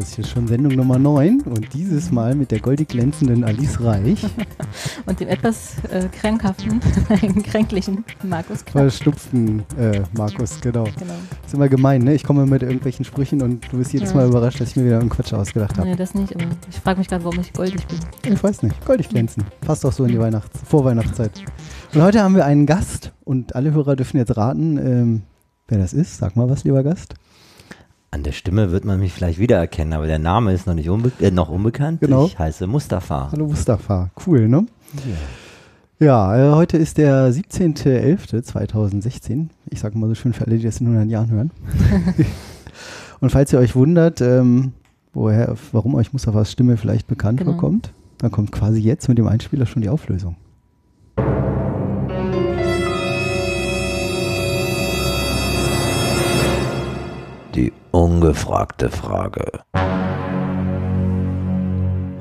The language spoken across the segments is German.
Das ist hier schon Sendung Nummer 9 und dieses Mal mit der goldig glänzenden Alice Reich. Und dem etwas äh, krankhaften, kränklichen Markus Knapp. Verschnupften äh, Markus, genau. Genau. Ist immer gemein, ne? Ich komme mit irgendwelchen Sprüchen und du bist jedes Ja. Mal überrascht, dass ich mir wieder einen Quatsch ausgedacht habe. Nee, das nicht, aber ich frage mich gerade, warum ich goldig bin. Ich weiß nicht. Goldig glänzen. Passt auch so in die Weihnachts Vorweihnachtszeit. Und heute haben wir einen Gast und alle Hörer dürfen jetzt raten, ähm, wer das ist. Sag mal was, lieber Gast. An der Stimme wird man mich vielleicht wiedererkennen, aber der Name ist noch nicht unbe äh, noch unbekannt. Genau. Ich heiße Mustafa. Hallo Mustafa. Cool, ne? Ja, äh, heute ist der 17.11.2016. Ich sage mal so schön für alle, die das in 100 Jahren hören. Und falls ihr euch wundert, ähm, woher, warum euch Mustafas Stimme vielleicht bekannt Genau. vorkommt, dann kommt quasi jetzt mit dem Einspieler schon die Auflösung. Die ungefragte Frage.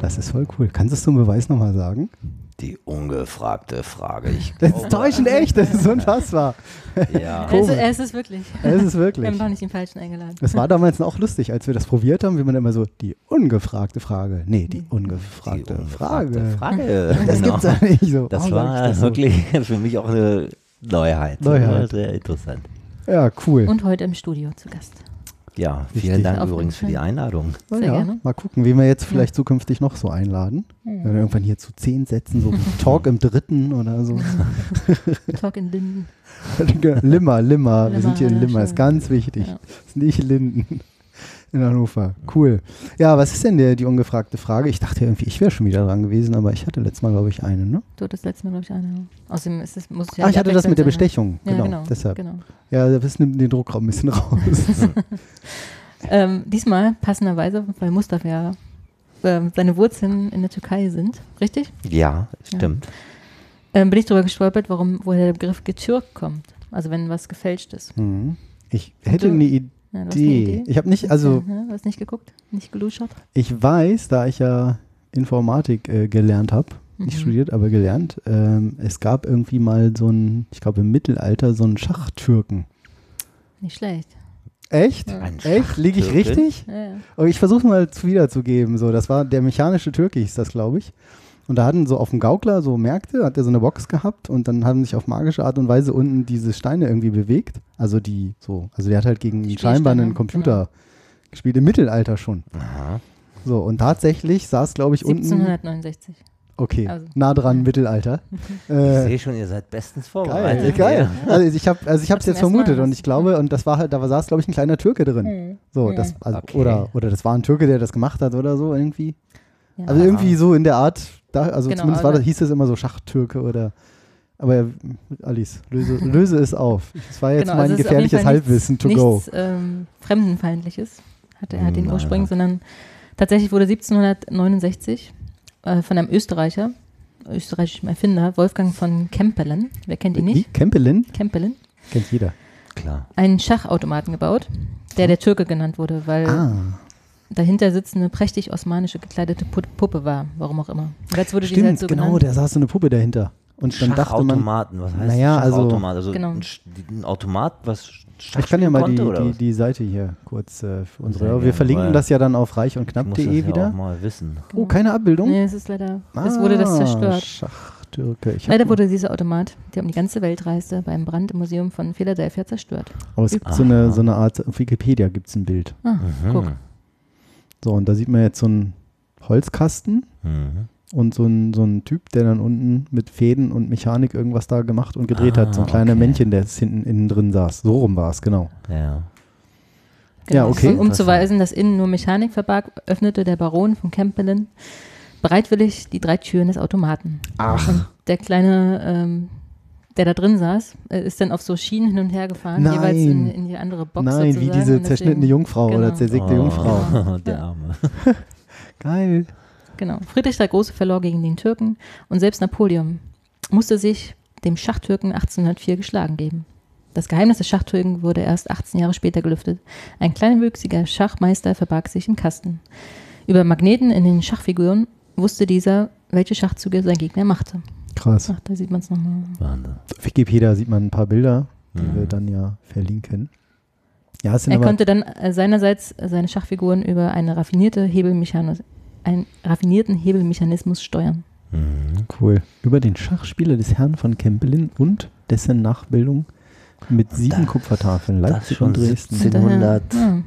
Das ist voll cool. Kannst du es zum Beweis nochmal sagen? Die ungefragte Frage. Ich Das ist täuschend echt, das ist unfassbar. Ja. Ist, er ist es wirklich. Es ist Wir wirklich. haben doch nicht den Falschen eingeladen. Es war damals auch lustig, als wir das probiert haben, wie man immer so, die ungefragte Frage. Nee, die Die ungefragte, ungefragte Frage. Frage. Das genau. gibt's ja nicht so. Das ich war das so? wirklich für mich auch eine Neuheit. Neuheit. Sehr interessant. Ja, cool. Und heute im Studio zu Gast. Ja, Richtig. vielen Dank Auf übrigens für die. Einladung. Na Sehr ja, gerne. Mal gucken, wie wir jetzt vielleicht zukünftig noch so einladen. Wenn wir irgendwann hier zu zehn Sätzen, so Talk im dritten oder so. Talk in Linden. Limmer, Limmer. Wir Limmer, sind hier in ja, Limmer, ist ganz wichtig. Ja. Ist nicht Linden. In Hannover. Cool. Ja, was ist denn der, die ungefragte Frage? Ich dachte irgendwie, ich wäre schon wieder dran gewesen, aber ich hatte letztes Mal, glaube ich, eine, ne? Du hattest letztes Mal, glaube ich, eine. Außerdem ist es, muss es ja ah, nicht ich hatte das mit der sein, Bestechung. ne? Genau, Ja, genau. deshalb. genau. Ja, das nimmt den Druck ein bisschen raus. Ähm, diesmal passenderweise, weil Mustafa ja ähm, seine Wurzeln in der Türkei sind, richtig? Ja, stimmt. Ähm, bin ich darüber gestolpert, warum, woher der Begriff getürkt kommt. Also wenn was gefälscht ist. Mhm. Ich hätte eine Ja, Idee. Idee? Ich habe nicht, also Ja, du hast nicht geguckt? Nicht geluschert? ich weiß, da ich ja Informatik äh, gelernt habe, nicht Mhm. studiert, aber gelernt, ähm, es gab irgendwie mal so ein, ich glaube im Mittelalter, so einen Schachtürken. Nicht schlecht. Echt? Ja. Echt? Liege ich richtig? Ja, ja. Ich versuche mal zu wiederzugeben. So, das war der mechanische Türke, hieß das, glaube ich. Und da hatten so auf dem Gaukler so Märkte, hat er so eine Box gehabt und dann haben sich auf magische Art und Weise unten diese Steine irgendwie bewegt. Also die so, also der hat halt gegen scheinbar einen Spielsteine, Computer gespielt, im Mittelalter schon. Aha. So, und tatsächlich saß, glaube ich, unten. 1769. Okay, Also, nah dran. Mittelalter. Ich Äh, sehe schon, ihr seid bestens geil, vorbereitet. geil. Also ich habe also ich habe es jetzt Mal vermutet und ich glaube, und das war halt, da saß, glaube ich, ein kleiner Türke drin. Hm. So, Ja. das, also, Okay. oder, oder das war ein Türke, der das gemacht hat oder so irgendwie. Ja. Also irgendwie so in der Art, da, also Genau, zumindest war das, hieß es immer so Schachtürke oder. Aber ja, Alice, löse, löse es auf. Das war jetzt Genau, mein also gefährliches Halbwissen to nichts, go. Nichts ähm, Fremdenfeindliches hat, er den Nein, Ursprung, sondern tatsächlich wurde 1769 äh, von einem Österreicher, österreichischen Erfinder, Wolfgang von Kempelen, wer kennt ihn Wie? nicht? Kempelin? Kempelen, Kennt jeder. Klar. einen Schachautomaten gebaut, der der Türke genannt wurde, weil Ah, dahinter sitzende prächtig osmanisch gekleidete Pu- Puppe war, warum auch immer. Und jetzt wurde halt stimmt, so genau, genannt. da saß so eine Puppe dahinter. Und dann dachte man, Schachautomaten, was heißt Naja, also-? Also, Genau. ein, ein Automat, was ich kann ja Schach mal die, konnte, die, was? die Seite hier kurz äh, für unsere. Sehr Wir gerne, verlinken das ja dann auf ich muss das reichundknapp.de ja auch wieder. mal wissen. Oh, keine Abbildung? Nee, es ist leider, es wurde das Ah, zerstört. Schachtürke. Leider wurde dieser Automat, der um die ganze Welt reiste, beim Brand im Museum von Philadelphia zerstört. Aber es gibt so eine, so eine Art, auf Wikipedia gibt es ein Bild. Ah, Mhm. guck. So, und da sieht man jetzt so einen Holzkasten Mhm. und so ein, so ein Typ, der dann unten mit Fäden und Mechanik irgendwas da gemacht und gedreht hat. So ein Ah, kleiner okay. Männchen, der jetzt hinten innen drin saß. So rum war es, genau. Ja. Ja, okay. Um zu weisen, dass innen nur Mechanik verbarg, öffnete der Baron von Kempelen bereitwillig die drei Türen des Automaten. Ach. Und der kleine, ähm, der da drin saß, äh, ist dann auf so Schienen hin und her gefahren, Nein. jeweils in, in die andere Box Nein, wie sozusagen. diese Und zerschnittene Jungfrau oder genau. zersägte Oh, Jungfrau. Der Arme. Geil. Genau. Friedrich der Große verlor gegen den Türken und selbst Napoleon musste sich dem Schachtürken 1804 geschlagen geben. Das Geheimnis des Schachtürken wurde erst 18 Jahre später gelüftet. Ein kleinwüchsiger Schachmeister verbarg sich im Kasten. Über Magneten in den Schachfiguren wusste dieser, welche Schachzüge sein Gegner machte. Krass. Ach, da sieht man es nochmal. Wahnsinn. Auf Wikipedia sieht man ein paar Bilder, die mhm. wir dann ja verlinken. Ja, es sind er konnte dann äh, seinerseits äh, seine Schachfiguren über eine raffinierte Hebelmechanis einen raffinierten Hebelmechanismus steuern. Mhm. Cool. Über den Schachspieler des Herrn von Kempelin und dessen Nachbildung mit sieben da, Kupfertafeln Leipzig und Dresden. 1700. Ja.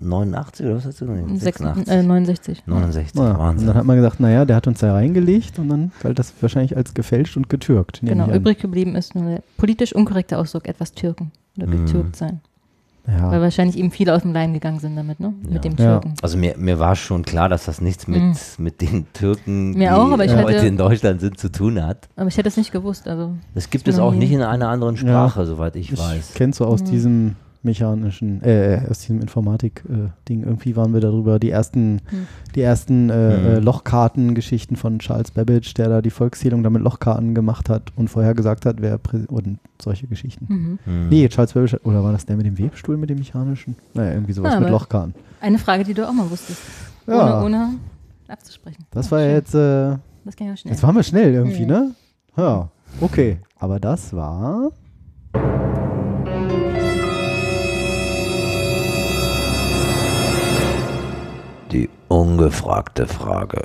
89 oder was hast du gesagt? 86. Äh, 69. 69, ja. Wahnsinn. Und dann hat man gesagt, naja, der hat uns da reingelegt und dann galt das wahrscheinlich als gefälscht und getürkt. Genau, übrig geblieben ist nur der politisch unkorrekte Ausdruck, etwas türken oder mhm. getürkt sein. Ja. Weil wahrscheinlich eben viele aus dem Leim gegangen sind damit, ne? Ja. Mit dem Türken. Ja. Also mir, mir war schon klar, dass das nichts mit, mhm. mit den Türken, mir die auch, äh, heute hatte, in Deutschland sind, zu tun hat. Aber ich hätte es nicht gewusst. Also das gibt es auch hier. nicht in einer anderen Sprache, soweit ich, ich weiß. Kennst du aus mhm. diesem mechanischen, äh, aus diesem Informatik-Ding, irgendwie waren wir darüber, die ersten, Mhm. die ersten äh, Mhm. äh, Lochkarten-Geschichten von Charles Babbage, der da die Volkszählung damit Lochkarten gemacht hat und vorher gesagt hat, wer Prä und solche Geschichten. mhm. Mhm. Nee, Charles Babbage, oder war das der mit dem Webstuhl, mit dem mechanischen? Naja, irgendwie sowas Ah, mit Lochkarten. eine Frage, die du auch mal wusstest. Ja. Ohne, ohne abzusprechen. Das Ja, war ja jetzt, äh, Das ging ja schnell. jetzt waren wir schnell irgendwie, Mhm. ne? Ja, okay. Aber das war Die ungefragte Frage.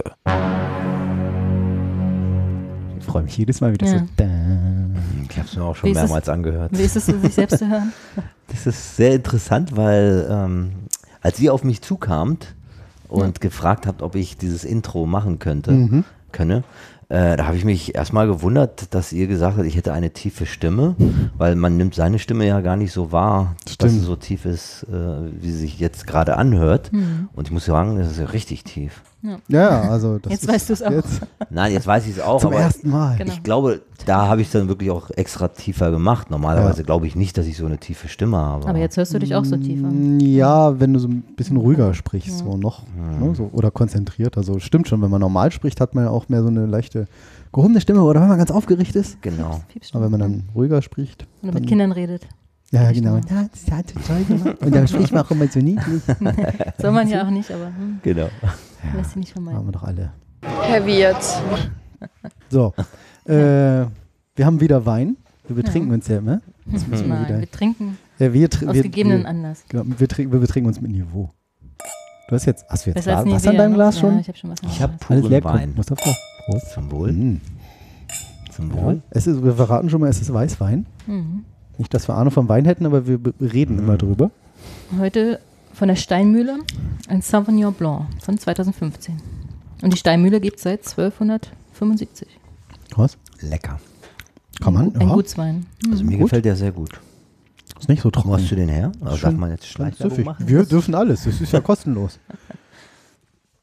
Ich freue mich jedes Mal wieder Ja. so. Da. Ich habe es mir auch schon ist es- mehrmals angehört. Wie ist es, sich selbst zu hören? Das ist sehr interessant, weil ähm, als ihr auf mich zukamt und gefragt habt, ob ich dieses Intro machen könnte, Mhm. könne, äh, da habe ich mich erstmal gewundert, dass ihr gesagt habt, ich hätte eine tiefe Stimme, weil man nimmt seine Stimme ja gar nicht so wahr, dass Stimmt. sie so tief ist, äh, wie sie sich jetzt gerade anhört. Mhm. Und ich muss sagen, das ist ja richtig tief. Ja, also das Jetzt ist weißt du's auch. Jetzt Nein, jetzt weiß ich es auch, zum aber ersten Mal. Genau. ich glaube, da habe ich es dann wirklich auch extra tiefer gemacht. Normalerweise glaube ich nicht, dass ich so eine tiefe Stimme habe. Aber jetzt hörst du dich auch so tief an. Mm, Ja, wenn du so ein bisschen ruhiger sprichst, Ja. so noch. Ne, so, oder konzentriert. Also stimmt schon, wenn man normal spricht, hat man ja auch mehr so eine leichte gehobene Stimme oder wenn man ganz aufgeregt ist. Genau. Aber wenn man dann ruhiger spricht. Oder mit Kindern redet. Ja, ja, genau. Ja, das hat gemacht. Und dann spricht man auch immer so niedlich. Soll man ja auch nicht, aber hm, Genau. Lässt sich nicht Haben vermeiden. wir doch alle. Verwirrt. So. äh, wir haben wieder Wein. Wir betrinken Ja. uns ja immer. Das muss wieder- mal. Wir trinken Ja, wir, tr- aus wir, gegebenen wir, Anlass. genau, wir, trinken, wir betrinken uns mit Niveau. Du hast jetzt, hast du jetzt Wasser in wieder, deinem ne? Glas Ja, schon? ich habe schon was in Ich habe. Alles puren leer. Wein. Mustafa. Prost. Zum Wohl. Mm. Zum Ja. Wohl. Es ist, wir verraten schon mal, es ist Weißwein. Mhm. Nicht, dass wir Ahnung vom Wein hätten, aber wir reden Mhm. immer drüber. Heute von der Steinmühle ein Sauvignon Blanc von 2015. Und die Steinmühle gibt es seit 1275. Was? Lecker. Kann man? Ein Ja. Gutswein. Also mir Gut. gefällt der sehr gut. Ist nicht so trocken. hast du den her? Also darf man jetzt Schleichwerbung machen? Wir dürfen alles. Das ist ja kostenlos.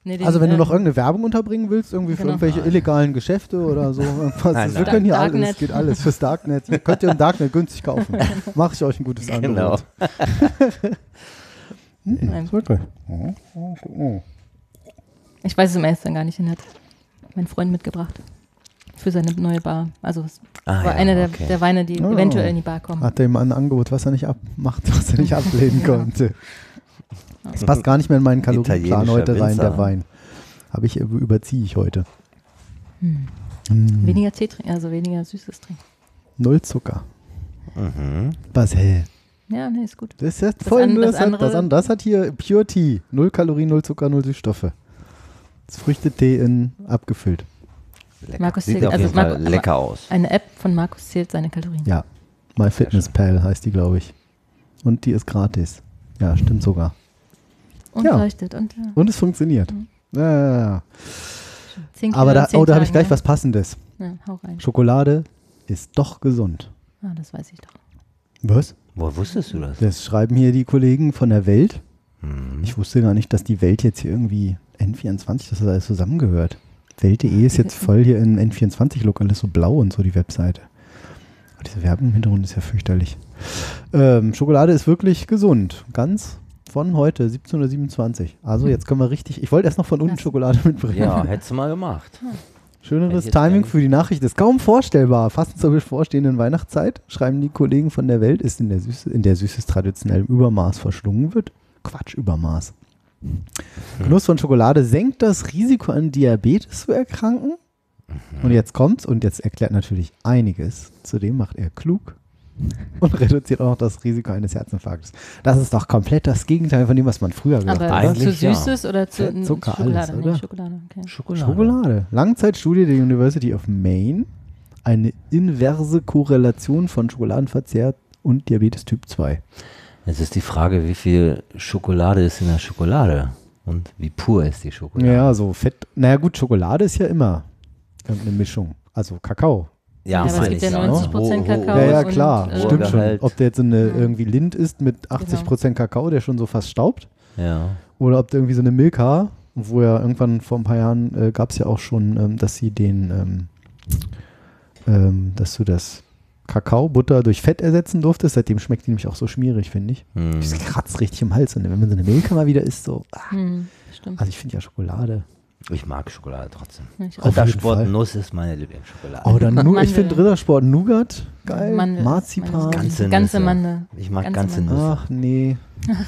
Nee, den, Also wenn du äh, noch irgendeine Werbung unterbringen willst, irgendwie für Genau. irgendwelche illegalen Geschäfte oder so, irgendwas, Nein, wir nein. können hier alles, Darknet. geht alles fürs Darknet. Ihr könnt ihr im Darknet günstig kaufen. Mache ich euch ein gutes Genau. Nein. Wirklich. Ich weiß es im ersten gar nicht, den hat mein Freund mitgebracht. Für seine neue Bar. Also es Ah, war ja, einer der, okay. der Weine, die Oh. eventuell in die Bar kommen. Hat er ihm ein Angebot, was er nicht abmacht, was er nicht ablehnen Ja. konnte. Das passt gar nicht mehr in meinen Kalorienplan heute rein, der Winzer. Wein. Habe ich, überziehe ich heute. Hm. Mm. Weniger Tee trinken, also weniger Süßes trinken. Null Zucker. Mhm. Was, hä? Ja, nee, ist gut. Das ist jetzt Das voll, an- das, das hat, andere- das, an, das hat hier Pure Tea. Null Kalorien, null Zucker, null Süßstoffe. Das Früchtetee in abgefüllt. Lecker. Markus Sieht auf also jeden Fall Marco- lecker aus. Eine App von Markus zählt seine Kalorien. Ja. My Fitness Pal heißt die, glaube ich. Und die ist gratis. Ja, stimmt sogar. Und Ja. leuchtet. Und ja. Und es funktioniert. Mhm. Ja, ja, ja. Zehn Kilo Aber da, oh, da habe ich gleich was Passendes. Ja, hau rein. Schokolade ist doch gesund. Ah, das weiß ich doch. Was? Woher wusstest du das? Das schreiben hier die Kollegen von der Welt. Mhm. Ich wusste gar nicht, dass die Welt jetzt hier irgendwie N24, dass das alles zusammengehört. Welt.de ist jetzt voll hier in N24-Look, alles so blau und so die Webseite. Aber diese Werbung im Hintergrund ist ja fürchterlich. Ähm, Schokolade ist wirklich gesund. Ganz von heute, 1727. Also jetzt können wir richtig, ich wollte erst noch von unten. Schokolade mitbringen. Ja, hättest du mal gemacht. Schöneres Timing für die Nachricht ist kaum vorstellbar. Fast zur bevorstehenden Weihnachtszeit, schreiben die Kollegen von der Welt, ist in der Süße, in der Süßes traditionell im Übermaß verschlungen wird. Quatsch, Übermaß. Genuss von Schokolade senkt das Risiko an Diabetes zu erkranken. Und jetzt kommt's und jetzt erklärt natürlich einiges. Zudem macht er klug und reduziert auch noch das Risiko eines Herzinfarktes. Das ist doch komplett das Gegenteil von dem, was man früher gesagt Aber hat. Eigentlich zu ja. süßes oder zu Fett, Zucker, Schokolade? alles, nee, oder? Schokolade. Okay. Schokolade. Schokolade. Langzeitstudie der University of Maine. Eine inverse Korrelation von Schokoladenverzehr und Diabetes Typ 2. Jetzt ist die Frage, wie viel Schokolade ist in der Schokolade und wie pur ist die Schokolade? Ja, so Fett. Naja, gut, Schokolade ist ja immer irgendeine Mischung. Also Kakao. Ja, aber es gibt ja ne? 90% Ho- ho- Kakao. Ja, ja, und, klar. äh, Stimmt schon. Gehalt. Ob der jetzt so eine Ja. irgendwie Lind ist mit 80% Kakao, der schon so fast staubt. Ja. Oder ob der irgendwie so eine Milka, wo ja irgendwann vor ein paar Jahren äh, gab es ja auch schon, ähm, dass sie den, ähm, ähm, dass du das Kakao-Butter durch Fett ersetzen durftest. Seitdem schmeckt die nämlich auch so schmierig, finde ich. Hm. Das kratzt richtig im Hals. Und wenn man so eine Milka mal wieder isst, so. ah. Stimmt. Also ich finde ja Schokolade. Ich mag Schokolade trotzdem. Rittersport. Nuss ist meine Lieblingsschokolade. Oh, dann nur, ich finde Rittersport Nougat geil. Mandel. Marzipan. Ganze Ganze. Mandel. Ich mag Ganze ganze. Nüsse. Ach nee,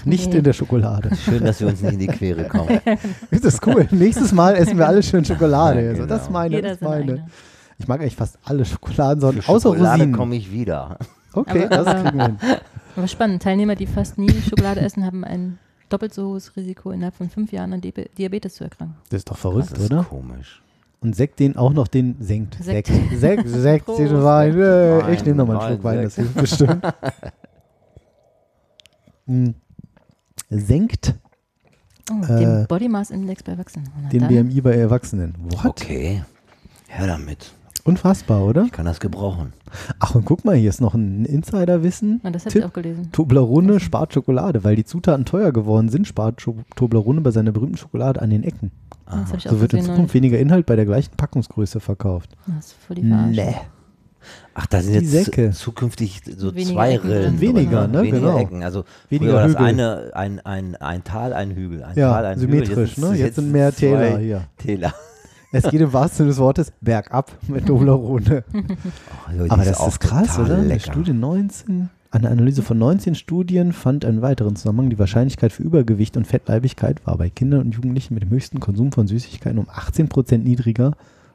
nicht nee. in der Schokolade. Schön, dass wir uns nicht in die Quere kommen. Das ist cool. Nächstes Mal essen wir alle schön Schokolade. Ja, Also, Das ist genau. meine, Jeder das meine. eigene. Ich mag eigentlich fast alle Schokoladensorten, Für außer Schokolade Rosinen. komme ich wieder. Okay, Aber- das aber- kriegen wir hin. Aber spannend. Teilnehmer, die fast nie Schokolade essen, haben ein doppelt so hohes Risiko, innerhalb von fünf Jahren an Diabe- Diabetes zu erkranken. Das ist doch verrückt, Das ist oder? komisch. Und Sekt den auch noch den senkt. Sekt. Sekt, Sekt, Sekt, den Wein. Äh, Wein, Ich nehme noch mal einen Schluck Wein, das hilft bestimmt. Hm. Senkt Oh, Äh, den Body Mass Index bei Erwachsenen. Den dann. BMI bei Erwachsenen. What? Okay. Her damit. Unfassbar, oder? Ich kann das gebrauchen. Ach, und guck mal, hier ist noch ein Insiderwissen. Na, das habe Tipp. ich auch gelesen. Toblerone spart Schokolade, weil die Zutaten teuer geworden sind, spart Scho- Toblerone bei seiner berühmten Schokolade an den Ecken. Auch So wird in. Zukunft weniger Inhalt bei der gleichen Packungsgröße verkauft. Das ist voll die Verarsche. Ach, da sind Die jetzt Säcke. zu- zukünftig so Weniger zwei Ecken Rillen. Weniger, drin, ne? Weniger Genau. Ecken. Also Weniger war das Hügel. eine, ein, ein, ein Tal, ein Hügel. Ein Ja, Tal, ein symmetrisch, Hügel. ne? Jetzt sind mehr Täler hier. Täler. Es geht im wahrsten Sinne des Wortes bergab mit Toblerone. Oh, die Aber ist das auch ist krass, oder? Eine Lecker. Studie 19, eine Analyse von 19 Studien fand einen weiteren Zusammenhang. Die Wahrscheinlichkeit für Übergewicht und Fettleibigkeit war bei Kindern und Jugendlichen mit dem höchsten Konsum von Süßigkeiten um 18% niedriger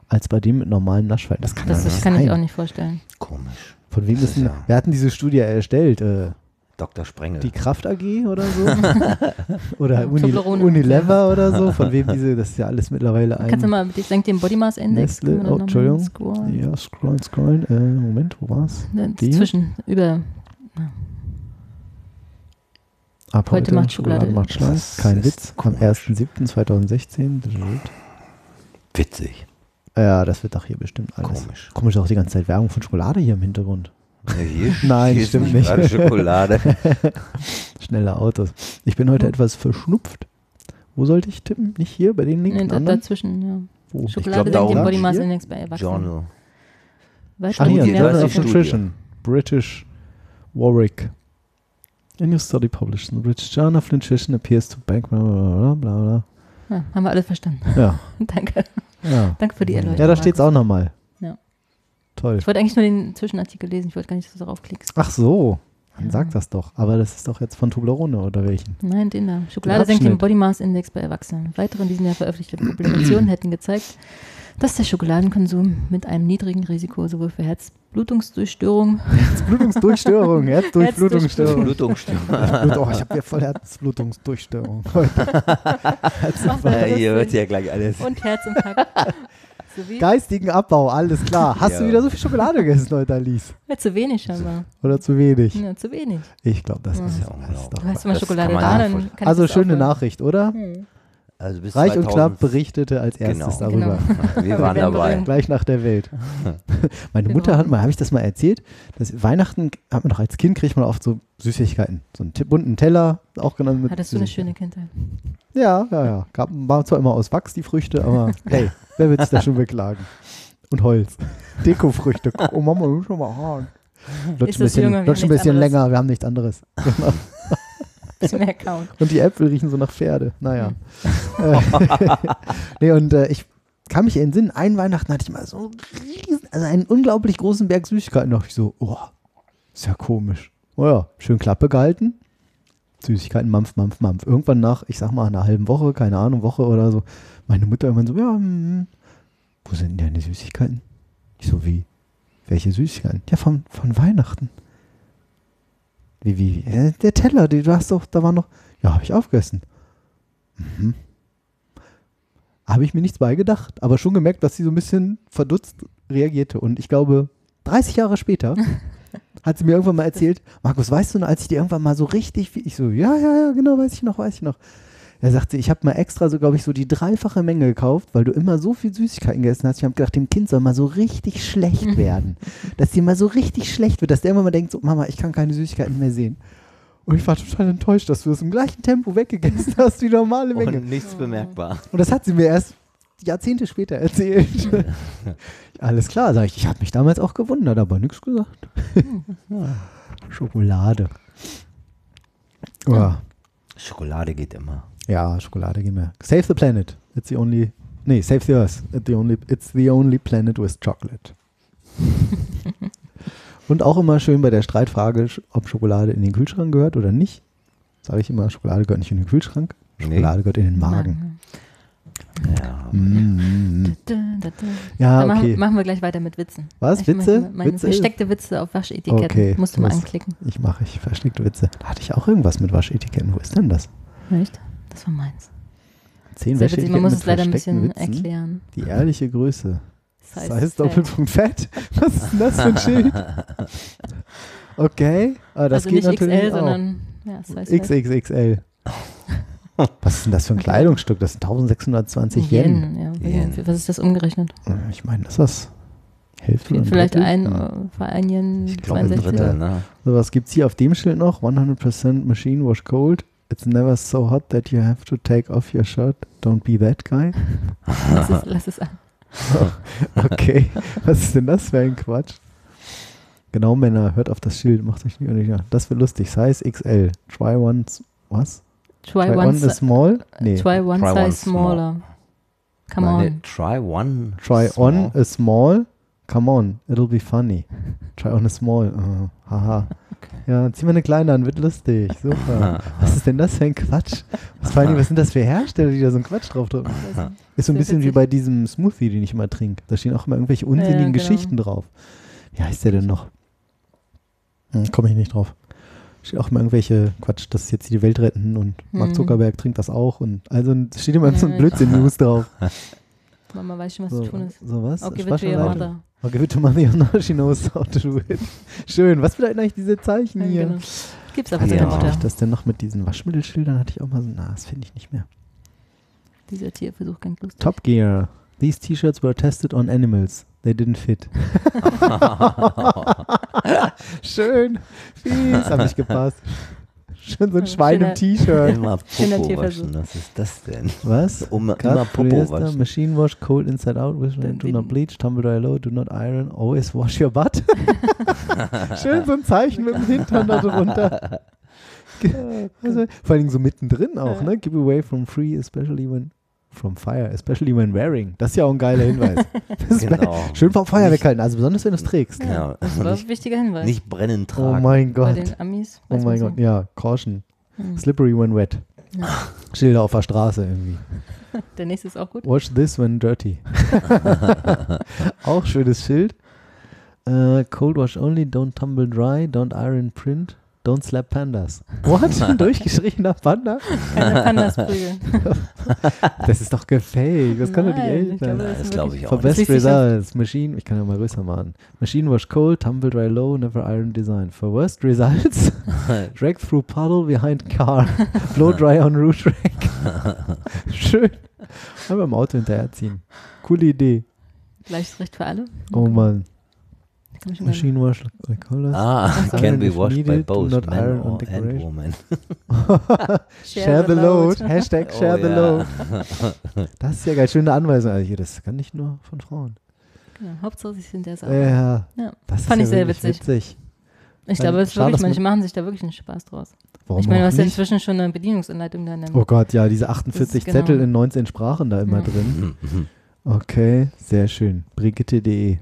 als bei dem mit normalem Naschverhalten. Das kann Das, das kann ich auch nicht vorstellen. Komisch. Von wem ist denn, ja- wer hat denn diese Studie erstellt? Äh, Dr. Sprengel. die Kraft AG oder so? oder Uni. Unilever oder so? Von wem diese, das ist ja alles mittlerweile ein... Kannst du mal, ich senke den Body Mass Index. Nestle, oh, Entschuldigung. scrollen? Ja, scrollen, scrollen. Äh, Moment, wo war's? Ne, Die? Zwischen, über, Ab Heute macht Schokolade- macht schlank. Das Kein Witz. Am komisch. 1.7.2016. Witzig. Ja, das wird doch hier bestimmt alles. Komisch. Komisch auch die ganze Zeit Werbung von Schokolade hier im Hintergrund. Ja, hier, Nein, hier stimmt nicht. Schokolade. Schnelle Autos. Ich bin heute etwas verschnupft. Wo sollte ich tippen? Nicht hier, bei den linken da, anderen? dazwischen, ja. Wo? Schokolade glaub, da senkt den. Body Mass? Index bei Erwachsenen. Journal. Weitere Ach hier, Journal of. Nutrition. British Warwick. A new study published in the British Journal of Nutrition appears to back bla bla bla bla. Ja, haben wir alle verstanden. bla. Danke. Ja, ja. Danke für die Erläuterung. Ja, da steht es auch nochmal. Toll. Ich wollte eigentlich nur den Zwischenartikel lesen. Ich wollte gar nicht, dass du darauf klickst. Ach so, dann Ja. sag das doch. Aber das ist doch jetzt von Toblerone oder welchen? Nein, den da. Schokolade senkt den. Body Mass Index bei Erwachsenen. Weitere in diesem Jahr veröffentlichte Publikationen hätten gezeigt, dass der Schokoladenkonsum mit einem niedrigen Risiko sowohl für Herzblutungsdurchstörungen Blutungsdurchstörung, Herzdurchblutungsstörung. Blutungsstörung. Blut- Oh, ich habe ja voll Herzblutungsdurchstörung. Äh, hier wird ja gleich alles. und Herzinfarkt sowie Geistigen Abbau, alles klar. Hast du Ja. wieder so viel Schokolade gegessen heute, Alice? ja, zu wenig scheinbar. Oder zu wenig? Ja, zu wenig. Ich glaube, das Ja. ist, Ja, unglaublich. doch. Du hast mal Das Schokolade da, dann kann ich Also das schöne. Nachricht, oder? Hm. Also bis Reich und 2000 knapp berichtete als erstes Genau. darüber. Genau. Wir waren dabei. Gleich nach der Welt. Meine Wir Mutter hat mal, habe ich das mal erzählt? Dass Weihnachten hat man doch als Kind kriegt man oft so Süßigkeiten. So einen bunten Teller, auch genannt mit. Hattest du eine schöne Kindheit? Ja, ja, ja. Gab, war zwar immer aus Wachs die Früchte, aber hey, wer wird sich da schon beklagen? Und Holz. Dekofrüchte. Oh Mama, du schon mal Haaren. Lutsch Ist ein bisschen, Junge, wir lutsch haben ein bisschen länger, wir haben nichts anderes. Genau. Bisschen kauen. Und die Äpfel riechen so nach Pferde. Naja. Äh, nee, und äh, ich kann mich entsinnen, einen Weihnachten hatte ich mal so einen riesen, also einen unglaublich großen Berg Süßigkeiten. Da dachte ich so, oh, ist ja komisch. Oh ja, schön Klappe gehalten. Süßigkeiten, Mampf, Mampf, Mampf. Irgendwann nach, ich sag mal, einer halben Woche, keine Ahnung, Woche oder so, meine Mutter irgendwann so, ja, hm, wo sind denn deine Süßigkeiten? Ich so, wie? Welche Süßigkeiten? Ja, von, von Weihnachten. Wie, wie, wie? Der Teller, du hast doch, da war noch, ja, habe ich aufgegessen. Mhm. Habe ich mir nichts beigedacht, aber schon gemerkt, dass sie so ein bisschen verdutzt reagierte. Und ich glaube, 30 Jahre später hat sie mir irgendwann mal erzählt, Markus, weißt du noch, als ich dir irgendwann mal so richtig, ich so, ja, ja, ja, genau, weiß ich noch, weiß ich noch. Er sagte, ich habe mal extra so, glaube ich, so die dreifache Menge gekauft, weil du immer so viel Süßigkeiten gegessen hast. Ich habe gedacht, dem Kind soll mal so richtig schlecht werden. dass dir mal so richtig schlecht wird, dass der immer mal denkt, so, Mama, ich kann keine Süßigkeiten mehr sehen. Und ich war total enttäuscht, dass du das im gleichen Tempo weggegessen hast wie normale Menge. Und nichts bemerkbar. Und das hat sie mir erst Jahrzehnte später erzählt. Alles klar, sag ich. Ich habe mich damals auch gewundert, aber nichts gesagt. Schokolade. Oh. Schokolade geht immer. Ja, Schokolade geht mir. Save the planet. It's the only. Nee, save the earth. It's the only, it's the only planet with chocolate. Und auch immer schön bei der Streitfrage, ob Schokolade in den Kühlschrank gehört oder nicht. Sage ich immer, Schokolade gehört nicht in den Kühlschrank. Nee. Schokolade gehört in den Magen. Ja. Mm. Ja, Dann machen, okay. machen wir gleich weiter mit Witzen. Was? Ich Witze? Meine, meine Witze? versteckte Witze auf Waschetiketten. Okay, Musst du mal anklicken. Ich mache, ich versteckte Witze. Da hatte ich auch irgendwas mit Waschetiketten. Wo ist denn das? Nicht? Das war meins. Zehn. Waschetiketten Man muss es leider ein bisschen Witzen. erklären. Die ehrliche Größe. Size Size. Doppelpunkt Fett? Was ist denn das für ein Schild? Okay, aber das also geht nicht natürlich XL, auch. sondern ja, Size. XXXL. Was ist denn das für ein Kleidungsstück? Das sind 1620 Yen. Ja. Yen. Was ist das umgerechnet? Ich meine, das ist das Hälfte oder Vielleicht Drittel? ein, Hm. äh, für ein Yen Ich glaube, ein 62. Drittel, ne? So, was gibt es hier auf dem Schild noch? 100% Machine Wash Cold. It's never so hot that you have to take off your shirt. Don't be that guy. Lass es, lass es an. Okay, was ist denn das für ein Quatsch? Genau, Männer, hört auf das Schild, macht euch nicht unsicher. Das wird lustig. Size XL. Try one, s- was? Try, Try one, one small? Nee. try one Try size one small. smaller. Come Nein, on. nee, try one. Try small. on a small. Come on, it'll be funny. Try on a small. Oh, haha. Ja, zieh mal eine kleine an, wird lustig. Super. was ist denn das für ein Quatsch? Was, vor allem, was sind das für Hersteller, die da so einen Quatsch drauf drücken? Ist so ein bisschen wie bei diesem Smoothie, den ich immer trinke. Da stehen auch immer irgendwelche unsinnigen Ja, genau. Geschichten drauf. Wie heißt der denn noch? Hm, Komme ich nicht drauf. Steht auch immer irgendwelche Quatsch, das ist jetzt die Welt retten und Mark Mhm. Zuckerberg trinkt das auch und also es steht immer so ein Blödsinn-News drauf. Mama weiß schon, was So, zu tun ist. so was? I'll give it to Sparschenleitung? your mother. I'll give it to Mother now, she knows how to do it. Schön. Was bedeuten eigentlich diese Zeichen Ja, hier? genau. Gib's aber Hatte deiner Ja. ich das denn noch mit diesen Waschmittelschildern? Hatte ich auch mal so, na, das finde ich nicht mehr. Dieser Tierversuch klingt lustig. Top Gear. These T-Shirts were tested on animals. They didn't fit. Schön. Fies. Hat nicht gepasst. Schön so ein Ja, Schwein im schöner- T-Shirt. Immer Popo waschen. Was ist das denn? Was? Um, immer Popo waschen. Machine wash, cold inside out, wish, do not bleach, tumble dry low, do not iron, always wash your butt. Schön so ein Zeichen mit dem Hintern da drunter. Also, vor allem so mittendrin auch, ne? Give away from free, especially when from fire, especially when wearing. Das ist ja auch ein geiler Hinweis. Genau. Schön vom Feuer Nicht- weghalten, also besonders wenn du es trägst. Genau. Das war Nicht, ein wichtiger Hinweis. nicht brennen Oh tragen. mein Bei Gott. den Amis. Oh mein Gott, ja, Caution. so. Hm. Slippery when wet. Ja. Schilder auf der Straße irgendwie. Der nächste ist auch gut. Watch this when dirty. Auch schönes Schild. Äh, cold wash only, don't tumble dry, don't iron print, don't slap pandas. What? Ein durchgeschriebener Panda? Keine Pandas prügeln. Das ist doch gefaked. Das kann doch nicht echt sein. das glaube ich For auch. best sich auf- results, Machine, ich kann ja mal größer machen. Machine wash cold, tumble dry low, never iron design. For worst results, drag through puddle behind car, blow dry on root rack. Schön. Einfach im Auto hinterherziehen. Coole Idee. Gleiches Recht für alle. Oh Mann. Kann ich schon gar nicht- Machine wash like colors. Ah, can be washed by needed, do both not men iron or on and decoration. woman. Share the load. Hashtag Oh, share the load. Das ist ja geil. Schöne Anweisung. Also hier, das kann nicht nur von Frauen. Genau, Hauptsache, sie sind der Sache. Ja, Ja. das Fand ist ich ja sehr witzig. witzig. Ich glaube, es wirklich, manche man- machen sich da wirklich einen Spaß draus. Warum ich meine, du hast ja inzwischen schon eine Bedienungsanleitung da Oh Gott, ja, diese 48 genau. Zettel in 19 Sprachen da immer Ja. drin. Okay, sehr schön. Brigitte.de.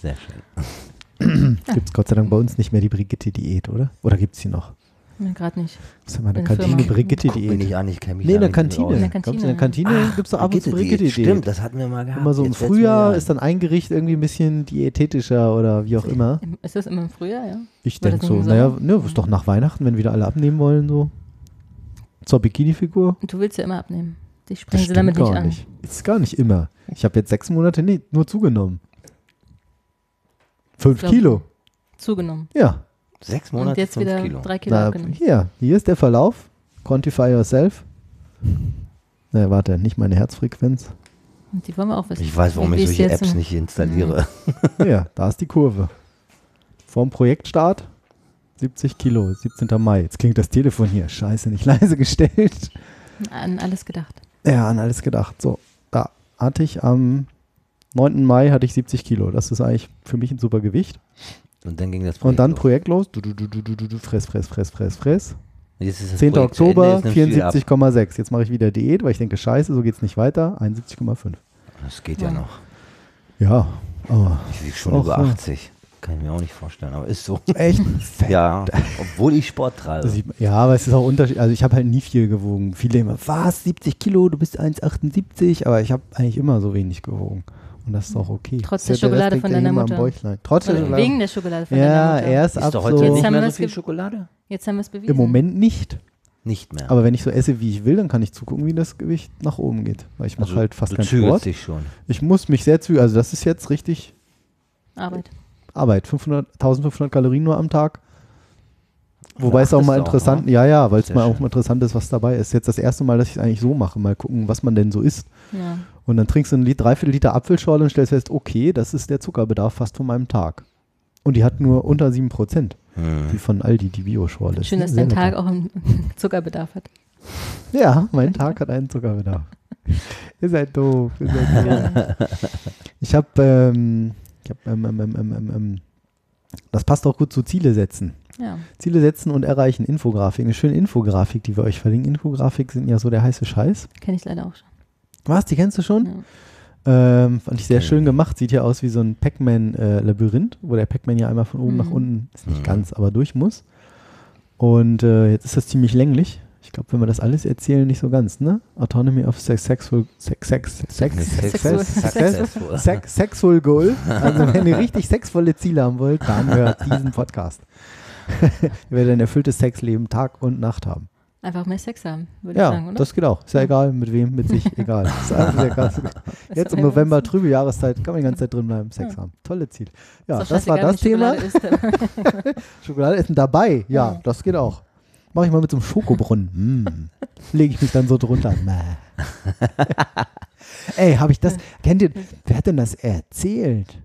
Sehr schön. Gibt es Gott sei Dank bei uns nicht mehr die Brigitte-Diät, oder? Oder gibt es sie noch? Nee, Gerade nicht. Das ist ja mal eine In der Kantine Firma. Brigitte Guck mich Diät. nicht an, ich kenne mich Nee, in der Kantine. In der Kantine. in der Kantine gibt es doch ab und zu Brigitte-Diät, Brigitte Diät. Stimmt, das hatten wir mal gehabt. Immer so im Jetzt Frühjahr ist dann ein Gericht irgendwie ein bisschen diätetischer oder wie auch immer. Im- Ist das immer im Frühjahr, ja? Ich denke so, naja, ne, ist doch nach Weihnachten, wenn wieder alle abnehmen wollen, so. Zur Bikini-Figur. Und du willst ja immer abnehmen. Dich Das sprechen sie damit nicht an. nicht. Ist gar nicht immer. Ich habe jetzt sechs Monate nee, nur zugenommen. Fünf Glaub- Kilo. Zugenommen. Ja. Sechs Und Monate, jetzt fünf wieder Kilo. drei Kilo Na, abgenommen. hier, hier ist der Verlauf. Quantify yourself. Ne, warte, nicht meine Herzfrequenz. Und die wollen wir auch wissen. Ich weiß, warum Wie- ich solche jetzt Apps nicht installiere. Ja, da ist die Kurve. Vorm Projektstart 70 Kilo, 17. Mai. Jetzt klingt das Telefon hier. Scheiße, nicht leise gestellt. An alles gedacht. Ja, an alles gedacht. So, da hatte ich am 9. Mai hatte ich 70 Kilo. Das ist eigentlich für mich ein super Gewicht. Und dann ging das Und dann los. Projekt los. Du, du, du, du, du, du, du, fress, fress, fress, fress, fress. Jetzt ist das 10. Projekt Oktober jetzt nimmst du wieder ab. 74,6. Jetzt mache ich wieder Diät, weil ich denke, scheiße, so geht's nicht weiter. 71,5. Das geht ja Ja. noch. Ja, aber Ich wiege schon über so. 80. Kann ich mir auch nicht vorstellen, aber ist so. echt fett. Ja, obwohl ich Sport treibe. Ja, aber es ist auch Unterschied. Also ich habe halt nie viel gewogen. Viele immer, was, 70 Kilo, du bist 1,78, aber ich habe eigentlich immer so wenig gewogen. Und das ist auch okay. Trotz ist der ja- Schokolade von ja deiner Mutter. Bäuchlein. Trotz der Schokolade. wegen der Schokolade von deiner ja, Mutter. erst ist ab doch heute so. Jetzt nicht haben mehr wir so es viel Schokolade? Jetzt haben wir es bewiesen. Im Moment nicht. Nicht mehr. Aber wenn ich so esse, wie ich will, dann kann ich zugucken, wie das Gewicht nach oben geht. Weil ich mache Also, halt fast du keinen Sport. dich schon. Ich muss mich sehr zügeln. Also das ist jetzt richtig Arbeit. Arbeit. 500, 1500 Kalorien nur am Tag. Wobei es auch mal du auch, interessant, ne? ja, ja, weil es mal auch schön. mal interessant ist, was dabei ist. Jetzt das erste Mal, dass ich es eigentlich so mache. Mal gucken, was man denn so isst. Ja. Und dann trinkst du ein dreiviertel Liter Apfelschorle und stellst fest, okay, das ist der Zuckerbedarf fast von meinem Tag. Und die hat nur unter 7%, wie Hm. von Aldi, die Bio-Schorle. Schön, dass dein Tag auch einen Zuckerbedarf hat. Ja, mein Tag hat einen Zuckerbedarf. Ihr seid doof. Ihr seid doof. Ich habe, ähm, ich hab, ähm, ähm, ähm, ähm, ähm, ähm, das passt auch gut zu Ziele setzen. Ja. Ziele setzen und erreichen. Infografik. Eine schöne Infografik, die wir euch verlinken. Infografik sind ja so der heiße Scheiß. Kenne ich leider auch schon. Was? Die kennst du schon? Ja. Ähm, fand ich sehr Okay. schön gemacht. Sieht ja aus wie so ein Pac-Man-Labyrinth, wo der Pac-Man ja einmal von oben Mhm. nach unten, ist nicht Mhm. ganz, aber durch muss. Und äh, jetzt ist das ziemlich länglich. Ich glaube, wenn wir das alles erzählen, nicht so ganz, ne? Autonomy of sex, Sexual, sex, sex, sex, sex, Sexual- Goal. Also wenn ihr richtig sexvolle Ziele haben wollt, dann hört diesen Podcast. ihr werdet ein erfülltes Sexleben Tag und Nacht haben. Einfach mehr Sex haben, würde ich Ja, sagen, oder? das geht auch. Ist ja egal, mit wem, mit sich, egal. Ist krass. Ist Jetzt im November, einfach trübe Jahreszeit, kann man die ganze Zeit drin bleiben, Sex Ja. haben. Tolle Ziel. Ja, das war das Thema. Schokolade essen dabei. Ja. das geht auch. Mache ich mal mit so einem Schokobrunnen. Mm. Lege ich mich dann so drunter. Ey, habe ich das, kennt ihr, wer hat denn das erzählt?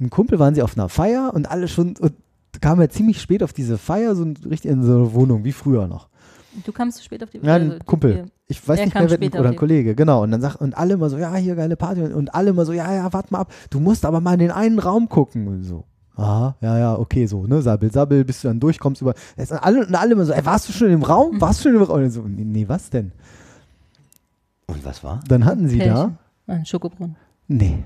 Ein Kumpel waren sie auf einer Feier und alle schon, und kam ja ziemlich spät auf diese Feier, so richtig in so eine Wohnung, wie früher noch. Du kamst zu spät auf die Ja, ein also, Kumpel. Ich weiß nicht mehr, wer, oder ein Kollege, genau. Und dann sagt, und alle immer so, ja, hier geile Party. Und, und alle immer so, ja, ja, warte mal ab, du musst aber mal in den einen Raum gucken. Und so. Aha, ja, ja, okay, so, ne, sabbel, sabbel, bis du dann durchkommst über. Es sind alle, und alle immer so, ey, warst du schon im Raum? Warst du schon im Raum? Und so, nee, nee, was denn? Und was war? Dann hatten sie da, Pärchen. Ein Schokobrunnen. nee,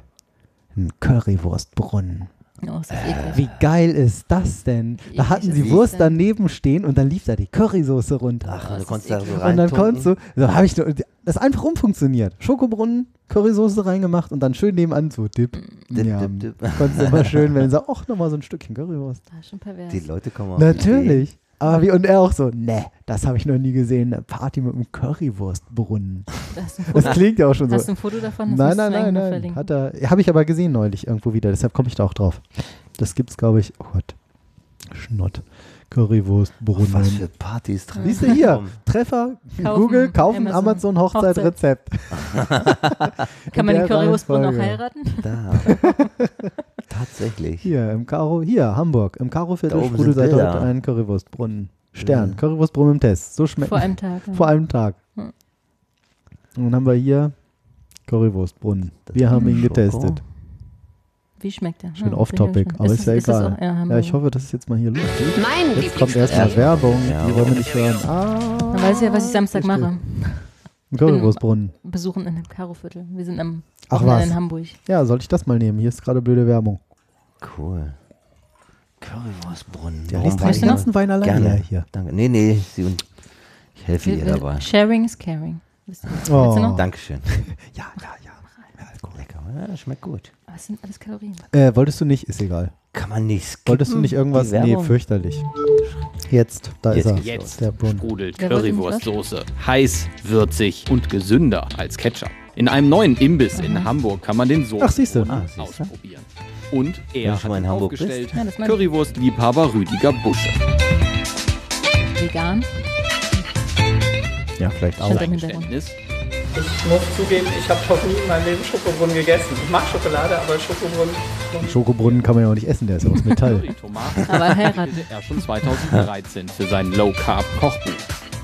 ein Currywurstbrunnen. Oh, ist das eklig. Wie geil ist das denn? Wie Da hatten sie Wurst denn? daneben stehen und dann lief da die Currysoße runter. Ach, das du konntest da so rein. Und dann konntest du, so habe ich nur- das ist einfach umfunktioniert. Schokobrunnen, Currysoße reingemacht und dann schön nebenan so Dip. Dip, ja, dip, dip. Konntest du immer schön, wenn du sagst, ach, nochmal so ein Stückchen Currywurst. Das ist schon pervers. Die Leute kommen auf Natürlich. Aber wie, und er auch so, ne, das habe ich noch nie gesehen. Eine Party mit einem Currywurstbrunnen. Das Foto, klingt ja auch schon hast du so. ein Foto davon? Das Nein, nein, nein, nein. Hat er, habe ich aber gesehen neulich irgendwo wieder, deshalb komme ich da auch drauf. Das gibt's, glaube ich, oh Gott, Schnott. Currywurstbrunnen. Was für Partys drin. Siehst du hier, Treffer, Kaufen, Google, kaufen, Amazon, Amazon, Hochzeit, Hochzeit. Rezept. Kann man den Currywurstbrunnen auch heiraten? Da. Tatsächlich. Hier, im Karo, hier, Hamburg, im Karo-Viertel sprudelt seit Bilder. heute ein Currywurstbrunnen. Stern, Ja. Currywurstbrunnen im Test. So schmeckt Vor einem Tag. ja. vor einem Tag. Hm. Und dann haben wir hier Currywurstbrunnen. Wir haben ihn Schoko. getestet. Wie schmeckt der? Schön Ja, off-topic, aber gespannt. ist ja egal. auch- ja, Ja, ich hoffe, dass es jetzt mal hier losgeht. Mein Jetzt kommt erstmal. Werbung. Ja. Die wollen wir nicht hören. Ah, Dann weiß ich ja, was ich Samstag mache. Ein Currywurstbrunnen. Besuchen in dem Karoviertel. Wir sind am Ach was. in Hamburg. Ja, soll ich das mal nehmen? Hier ist gerade blöde Werbung. Cool. Currywurstbrunnen. Der liest den ganzen Wein alleine Gerne. hier. Danke. Nee, nee, sie und ich helfe ihr Wir- wir- dabei. Sharing is caring. Ihr? Oh. Dankeschön. Ja, ja, ja. Ja, schmeckt gut. Aber es sind alles Kalorien. Äh, wolltest du nicht? Ist egal. Kann man nicht skippen. Wolltest du nicht irgendwas? Die Nee, Werbung? fürchterlich. Jetzt, da Jetzt ist er. Jetzt Der Wer wollte nicht Currywurstsoße. Heiß, würzig und gesünder als Ketchup. In einem neuen Imbiss in Hamburg kann man den so Ach, siehst du. Ah, siehst du. ausprobieren. Und Wenn er du schon mal hat in ihn Hamburg bist. aufgestellt. Ja, das meine ich. Currywurstliebhaber Rüdiger Busche. Vegan. Ja, vielleicht auch. Im Hintergrund. Geständnis. Ich muss zugeben, ich habe noch nie in meinem Leben Schokobrunnen gegessen. Ich mag Schokolade, aber Schokobrunnen. Schokobrunnen kann man ja auch nicht essen, der ist aus Metall. Aber heiraten. er schon 2013 für sein Low-Carb-Kochbuch.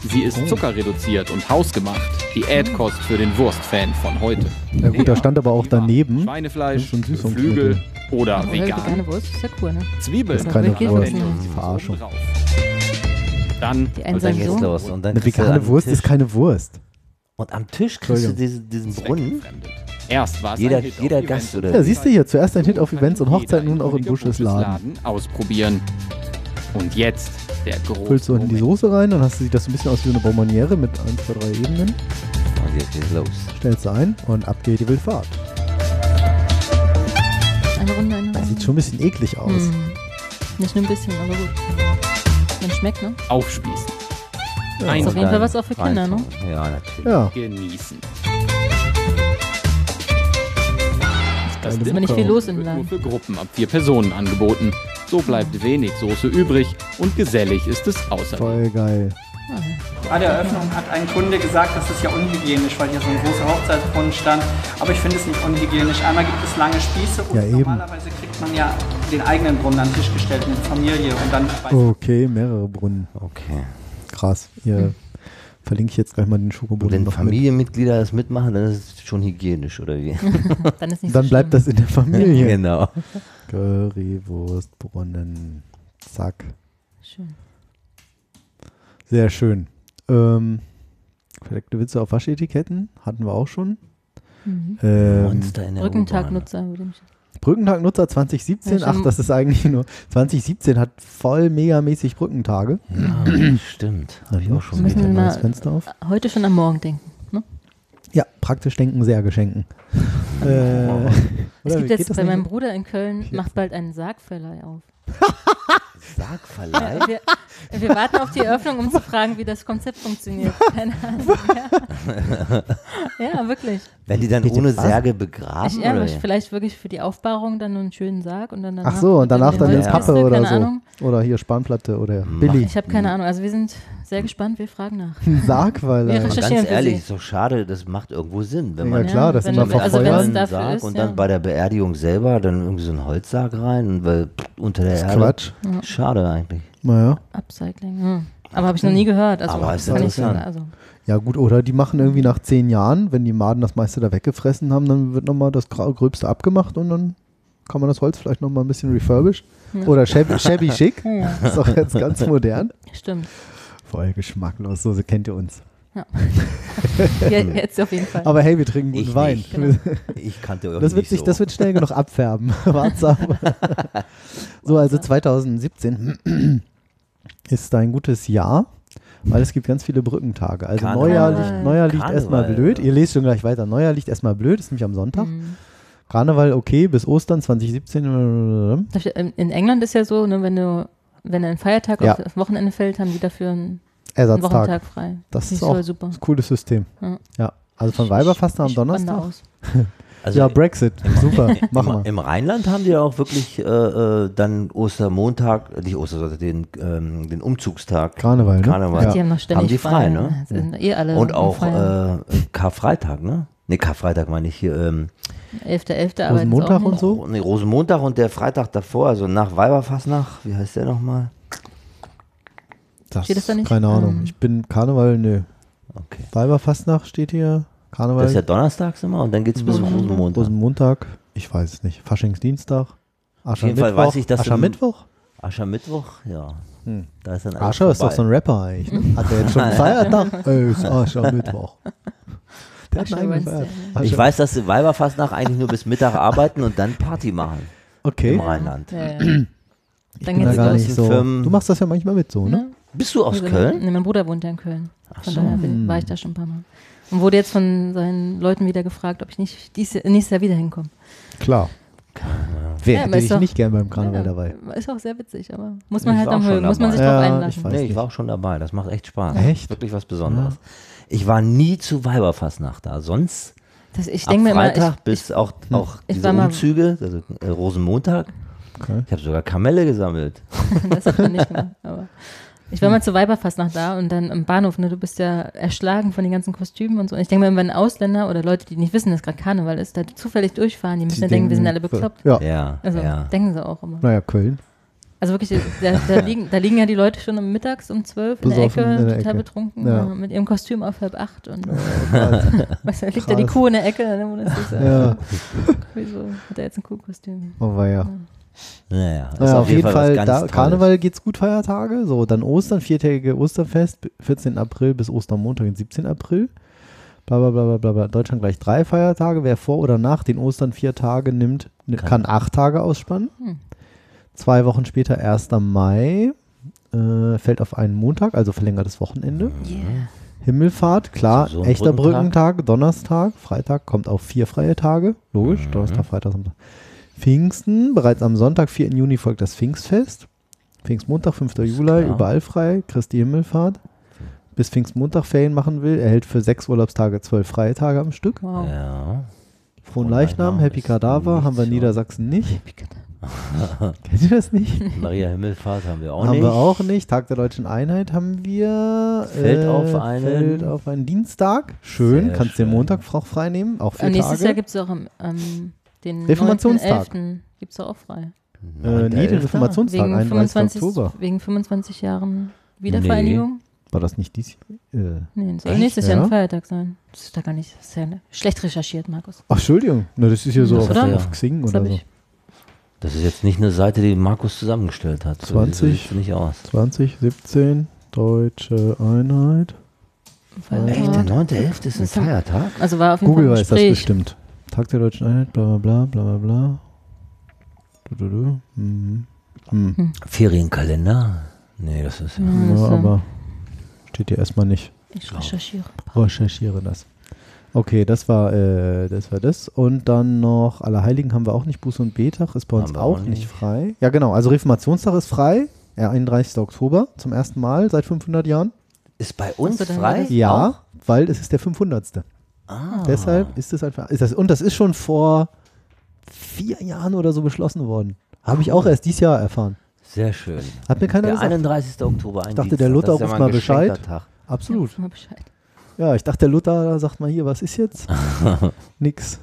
Sie ist Oh. zuckerreduziert und hausgemacht. Diätkost für den Wurstfan von heute. Ja gut, da stand aber auch daneben. Schweinefleisch, ein Süßungsmittel. Geflügel oder Aber vegan. vegane Wurst ist ja cool, ne? Zwiebeln. Das ist keine Wurst. Verarschung. drauf. Dann dann einsame geht's Sohn. los. Und dann Eine vegane Wurst ist keine Wurst. Und am Tisch kriegst du diesen, diesen Brunnen. Erst war es Jeder- ein Hit auf jeder Events Gast und oder Ja, siehst du hier, zuerst ein Hit auf Events und jeder nun auch in Busches Laden. ausprobieren. Und jetzt der große Füllst du unten die. Soße rein, dann hast du, sieht das ein bisschen aus wie so eine Bonbonniere mit 1, 2, 3 Ebenen. Und jetzt geht's los. Stellst du ein und ab geht die Wildfahrt. Eine Runde, eine Runde. Das sieht schon ein bisschen eklig aus. Hm. Nicht nur ein bisschen, aber gut. Man schmeckt, ne? Aufspießen. Ja. Ist auf jeden Fall was auch für Kinder, ne? Ja, natürlich. Ja, genießen. Das ist aber nicht viel los im wird nur für Gruppen ab vier Personen angeboten. So bleibt wenig Soße übrig und gesellig ist es außerdem. voll geil. Bei der Eröffnung hat ein Kunde gesagt, das ist ja unhygienisch, weil hier so ein großer Hochzeitsbrunnen stand. Aber ich finde es nicht unhygienisch. Einmal gibt es lange Spieße und Ja, eben. normalerweise kriegt man ja den eigenen Brunnen an den Tisch gestellt mit Familie und dann Okay, mehrere Brunnen. Okay. Krass. Hier verlinke ich jetzt gleich mal den Und Schokobrunnen wenn noch mit. Familienmitglieder das mitmachen, dann ist es schon hygienisch, oder wie? Dann ist nicht Dann so bleibt schlimm. das in der Familie. genau. Currywurstbrunnen. Zack. Schön. Sehr schön. Ähm, verdeckte Witze auf Waschetiketten hatten wir auch schon. Mhm. Ähm, Monster in der. Brückentagnutzer würde ich. Brückentagnutzer 2017. Ja, Ach, das ist eigentlich nur. 2017 hat voll megamäßig Brückentage. Ja, stimmt. Hab ich auch schon wir ein neues Fenster auf. Heute schon am Morgen denken. Ne? Ja, praktisch denken, sehr geschenken. äh, Es gibt jetzt bei meinem Bruder in Köln, macht bald einen Sargverleih auf. Sargverleih? Wir, wir warten auf die Eröffnung, um zu fragen, wie das Konzept funktioniert. Keine Ahnung. Ja, ja wirklich. Wenn die dann Bitte ohne was? Särge begraben? Ich, ja, oder? vielleicht wirklich für die Aufbahrung dann nur einen schönen Sarg und dann danach. Ach so, und danach in dann die ins Holzkiste, Pappe oder keine so. Ahnung. Oder hier Spanplatte oder Billy. Ich habe keine Ahnung. Also wir sind sehr gespannt, wir fragen nach. Ein Sargverleih. Wir recherchieren ganz ehrlich, ist doch schade, das macht irgendwo Sinn. Wenn Ja, man klar, das wenn immer Also verfeuern. dafür Sarg ist, und ja. dann bei der Beerdigung selber dann irgendwie so einen Holzsarg rein, weil unter der Das ist Erde. Quatsch. Schade eigentlich. Naja. Upcycling. Hm. Aber habe ich noch nie gehört. Also Aber ist interessant. Also, Ja gut, oder die machen irgendwie nach zehn Jahren, wenn die Maden das meiste da weggefressen haben, dann wird nochmal das Gröbste abgemacht und dann kann man das Holz vielleicht nochmal ein bisschen refurbished. Oder shabby, shabby chic. ja, Ist auch jetzt ganz modern. stimmt. Voll geschmacklos, so kennt ihr uns. Ja, jetzt auf jeden Fall. Aber hey, wir trinken guten Ich Wein. nicht. Genau. Ich kannte irgendwie Das wird, nicht sich, so. das wird schnell genug abfärben. Wart's ab. so, also 2017 ist ein gutes Jahr, weil es gibt ganz viele Brückentage. Also Karneval. Neujahr liegt, Neujahr liegt erstmal blöd. ja. Ihr lest schon gleich weiter. Neujahr liegt erstmal blöd, ist nämlich am Sonntag. Mhm. Karneval okay, bis Ostern 2017. Darf ich- ähm, In England ist ja so, ne, wenn du wenn ein Feiertag Ja. auf das Wochenende fällt, haben die dafür einen, einen Ersatztag. Wochentag frei. Das ist auch super. ein cooles System. Ja. Ja. Also von Weiberfasten am Donnerstag. aus. Also ja, Brexit. Super. Mach im, mal. Im Rheinland haben die auch wirklich äh, äh, dann Ostermontag, nicht Oster, den, ähm, den Umzugstag. Karneval, ne? Karneval. Ja. Die haben noch ständig Haben die frei, ne? Sind eh alle Und auch äh, Karfreitag, ne? Ne, Karfreitag meine ich hier. Ähm, 11.11. arbeiten sie Rosenmontag auch und nicht. so? nee, Rosenmontag und der Freitag davor, also nach Weiberfastnacht, wie heißt der nochmal? Das, Steht das da nicht? Keine Ahnung. Ähm. Ich bin Karneval, nö. Okay. Weiberfastnacht steht hier. Karneval. Das ist ja donnerstags immer und dann geht es bis Rosenmontag. Rosenmontag. Rosenmontag. Ich weiß es nicht. Faschingsdienstag. jeden Fall weiß ich, dass im- Aschermittwoch? Aschermittwoch, ja. Hm. Da ist dann Ascher ist doch so ein Rapper eigentlich. Ne? Hat der jetzt schon einen Feiertag? Ey, ist Aschermittwoch. Der hat einen eigenen. Ich weiß, dass die Weiberfastnacht eigentlich nur bis Mittag arbeiten und dann Party machen Okay. im Rheinland. Ja, ja. Ich Dann bin da gar nicht so. Firmen- Du machst das ja manchmal mit so, ne? Ne? Bist du aus Also, Köln? Ne, mein Bruder wohnt ja in Köln. Von so. daher bin, war ich da schon ein paar Mal. Und wurde jetzt von seinen Leuten wieder gefragt, ob ich nicht dies, nächstes Jahr wieder hinkomme. Klar. Wer Ja, hätte ist ich doch- nicht gern beim Karneval Ja, dabei? Ist auch sehr witzig, aber muss man Ich halt am mögen, muss man sich dabei. drauf Ja, einlassen. ich Nee, ich war auch schon dabei. Das macht echt Spaß. Echt? Wirklich was Besonderes. Ich war nie zu Weiberfastnacht da. Sonst Das, ich ab Freitag ich, bis auch, auch Ich diese war mal- Umzüge, also äh, Rosenmontag. Okay. Ich habe sogar Kamelle gesammelt. das hat man nicht gemacht. Aber ich war mal zur Weiberfastnacht da und dann im Bahnhof, ne, du bist ja erschlagen von den ganzen Kostümen und so. Und ich denke mir, wenn Ausländer oder Leute, die nicht wissen, dass gerade Karneval ist, da zufällig durchfahren, die müssen ja denken, wir sind alle bekloppt. Ja. Ja, Also ja. denken sie auch immer. Naja, Köln. Also wirklich, da, da, liegen, da liegen ja die Leute schon um mittags um zwölf in der Besoffen Ecke, in der total Ecke. betrunken, Ja. äh, mit ihrem Kostüm auf halb acht und Krass. weißt du, da liegt da die Krass. Kuh in der Ecke, ne, wo das ist, äh, ja. wieso hat er jetzt ein Kuhkostüm? Oh, war ja. Naja, ist Naja, auf jeden was Fall, ganz da. Karneval geht's gut Feiertage. So, dann Ostern, viertägige Osterfest, 14. April bis Ostermontag, den 17. April. Bla, bla, bla, bla, bla, bla. Deutschland gleich drei Feiertage. Wer vor oder nach den Ostern vier Tage nimmt, ne- Kann. kann acht Tage ausspannen. Hm. Zwei Wochen später, 1. Mai, äh, fällt auf einen Montag, also verlängertes Wochenende. Yeah. Himmelfahrt, klar, So echter Brückentag. Brückentag, Donnerstag, Freitag kommt auf vier freie Tage, logisch, Mhm. Donnerstag, Freitag, Sonntag. Pfingsten, bereits am Sonntag, 4. Juni folgt das Pfingstfest. Pfingstmontag, 5. Juli, klar. überall frei, Christi Himmelfahrt. Bis Pfingstmontag Ferien machen will, erhält für sechs Urlaubstage zwölf freie Tage am Stück. Wow. Ja. Frohen Leichnam, Happy Kadaver haben wir in nicht so. Niedersachsen Kennt ihr das nicht? Maria Himmelfahrt haben wir auch haben nicht. wir auch nicht. Tag der Deutschen Einheit haben wir. Fällt auf einen- Fällt auf einen Dienstag. Schön. Sehr Kannst den schön. Montag auch frei nehmen. Auch vier Und nächstes Tage. Jahr gibt es auch am, ähm, den Reformationstag. 9.11. gibt es auch frei. äh, nee, den Reformationstag, Wegen 31. 25, Oktober. wegen 25 Jahren Wiedervereinigung. War das nicht dies äh. Nee, das soll nächstes Jahr Ja? ein Feiertag sein. Das ist da gar nicht. Ist ja schlecht recherchiert, Markus. Ach, Entschuldigung. Na, das ist hier so Das, auf, oder? auf Xing Das oder so. ich. Das ist jetzt nicht eine Seite, die Markus zusammengestellt hat. So 20. sieht's nicht aus. 2017, Deutsche Einheit. Echt, der Feiertag. 9.11. ist ein Feiertag? Also war auf jeden Google Fall ein weiß das bestimmt. Tag der Deutschen Einheit, bla bla bla bla bla bla. Du, du, du. Mhm. Hm. Ferienkalender? Nee, das ist ja. Ja, Ja, also, aber steht hier erstmal nicht. ich recherchiere. Recherchiere das. Okay, das war, äh, das war das. Und dann noch Allerheiligen haben wir auch nicht. Buß- und Betag ist bei uns auch auch nicht nicht. frei. Ja, genau. Also Reformationstag ist frei. Ja, 31. Oktober zum ersten Mal seit 500 Jahren. Ist bei uns frei? Ja, Auch? weil es ist der 500. Ah. Deshalb ist es einfach. Ist das, und das ist schon vor vier Jahren oder so beschlossen worden. Habe ich auch erst dieses Jahr erfahren. Sehr schön. Hat mir keiner Der gesagt. 31. Oktober, ein Ich dachte, Dienstag. der Luther ja ruft ein mal Bescheid. Tag. Absolut. Sag mal Bescheid. Ja, ich dachte, der Luther sagt mal hier, was ist jetzt? Nix.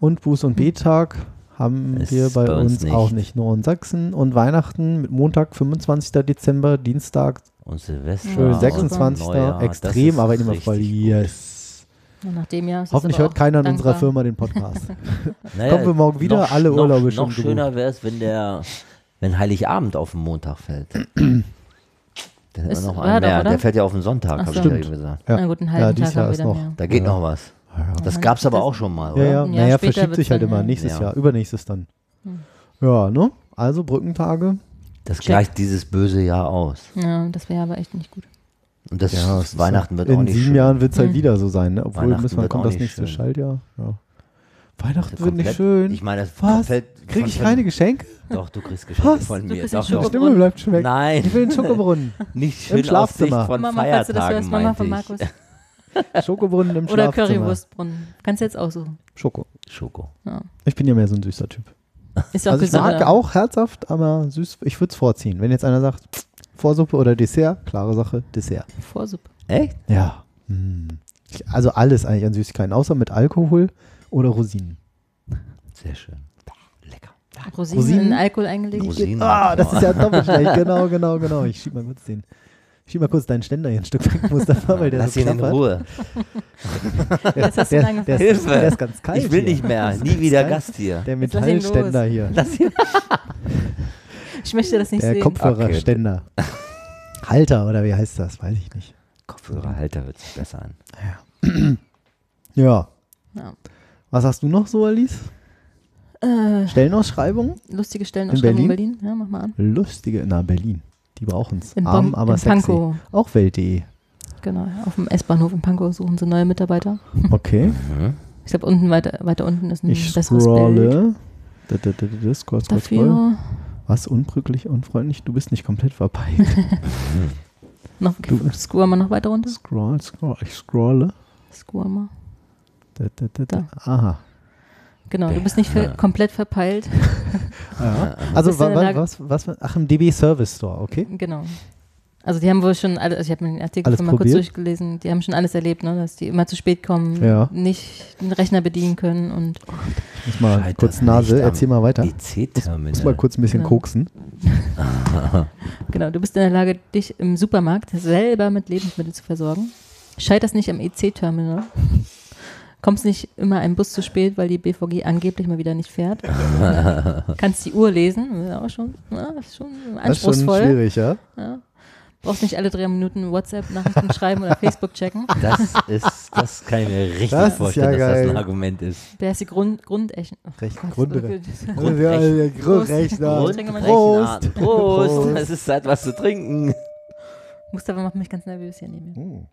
Und Buß- und Betag haben Ist wir bei, bei uns uns nicht. auch nicht, nur in Sachsen. Und Weihnachten mit Montag, 25. Dezember, Dienstag, Und Silvester. schön, Ja, 26. Neujahr, das extrem, ist aber immer voll. Yes. Und nach dem Jahr ist es Hoffentlich hört keiner in unserer. Firma den Podcast. Naja, Kommen wir morgen wieder, noch, alle noch, Urlaube schon Noch schöner wäre es, wenn der, wenn Heiligabend auf den Montag fällt. Dann Ist- noch einen doch, mehr. oder? Der fällt ja auf den Sonntag, habe so. ich ja eben gesagt. Ja. Na gut, einen Ja, halben dieses Tag Jahr haben wir noch. mehr. Da geht Ja. noch was. Das Ja, gab es aber auch schon mal, Ja, oder? ja, Jahr naja, verschiebt sich halt immer. ja. Nächstes Ja. Jahr, übernächstes dann. Ja, ne? Also Brückentage. Das gleicht dieses böse Jahr aus. Ja, das wäre aber echt nicht gut. Und das Ja, Weihnachten wird auch In nicht sieben schön. Jahren wird es halt Hm. wieder so sein, ne? Obwohl wir, wird kommt auch das nächste schön. Schaltjahr. Ja. Weihnachten wird nicht schön. Ich meine, das Was? komplett. Kriege ich keine Geschenke? Doch, du kriegst Geschenke Was? von mir. Doch. Die Stimme bleibt schon weg. Nein, Ich will den Schokobrunnen. nicht schön Schlafzimmer. Auf Sicht von Mama, falls du das Feiertagen, hörst, Mama von. Markus. Schokobrunnen im Oder Schlafzimmer. Currywurstbrunnen. Kannst du jetzt aussuchen. Schoko. Schoko. Ja. Ich bin ja mehr so ein süßer Typ. Ist auch Also ich mag auch herzhaft, aber süß. Ich würde es vorziehen. Wenn jetzt einer sagt, Vorsuppe oder Dessert, klare Sache, Dessert. Vorsuppe. Echt? Ja. Hm. Also alles eigentlich an Süßigkeiten, außer mit Alkohol oder Rosinen. Sehr schön. Lecker. Rosinen, Rosinen? in Alkohol eingelegt. Rosinen. Ah, das ist ja doppelt schlecht. Genau, genau, genau. Ich schieb mal kurz den. Schieb mal kurz deinen Ständer hier ein Stück weg, Mustafa, weil der Lass so ihn in. Ruhe. Jetzt hast du Der, angefasst. der, ist, Hilfe. der ist ganz kalt. Ich will hier. nicht mehr. Ist Nie wieder kalt. Gast hier. Der Jetzt lass ihn los. Metallständer hier. Ich möchte das nicht Der sehen. Kopfhörerständer. Halter oder wie heißt das? Weiß ich nicht. Kopfhörerhalter hört sich besser an. Ja. Ja. Was hast du noch so, Alice? Äh, Stellenausschreibung? lustige Stellenausschreibung In in Berlin? Berlin? Ja, mach mal an. Lustige, na Berlin. Die brauchen es. In Arm, aber in sexy. Pankow. Auch Welt.de. Genau, auf dem S-Bahnhof in Pankow suchen sie neue Mitarbeiter. Okay. Ich glaube, unten weiter, weiter unten ist ein Ich besseres Bild. scrolle. Da, da, da, da, scroll, scroll, scroll. Dafür Was? Unbrücklich, unfreundlich? Du bist nicht komplett verpeilt. noch, Du- scroll mal noch weiter runter. scroll, scroll. Ich scrolle. Scroll mal. Da, da, da, da. Aha. Genau, du bist nicht ver komplett verpeilt. Ja. Also, wa, wa, was, was? Ach, im DB Service Store, okay. Genau. Also die haben wohl schon alle, also ich habe mir den Artikel Alles schon mal kurz probiert? durchgelesen, die haben schon alles erlebt, ne? dass die immer zu spät kommen, Ja. nicht den Rechner bedienen können und Ich muss mal Scheitert kurz Nase, erzähl mal weiter. EC-Terminal. Muss mal kurz ein bisschen Genau. koksen. genau, du bist in der Lage, dich im Supermarkt selber mit Lebensmitteln zu versorgen. Scheiterst nicht am EC-Terminal. Kommst nicht immer ein Bus zu spät, weil die BVG angeblich mal wieder nicht fährt. Kannst die Uhr lesen, ist auch schon, ja, ist schon Das ist schon anspruchsvoll. schwierig, ja? Ja. Brauchst nicht alle drei Minuten WhatsApp-Nachrichten schreiben oder Facebook checken. Das ist, das kann ich mir richtig Das ist vorstellen, ja dass das geil. ein Argument ist. Wer ist die Grund. Grundrechner. Grundrechner. Prost. Trinke mal Prost. Prost. Prost. Es ist Zeit, was zu trinken. Mustafa macht mich ganz nervös hier neben mir. Oh.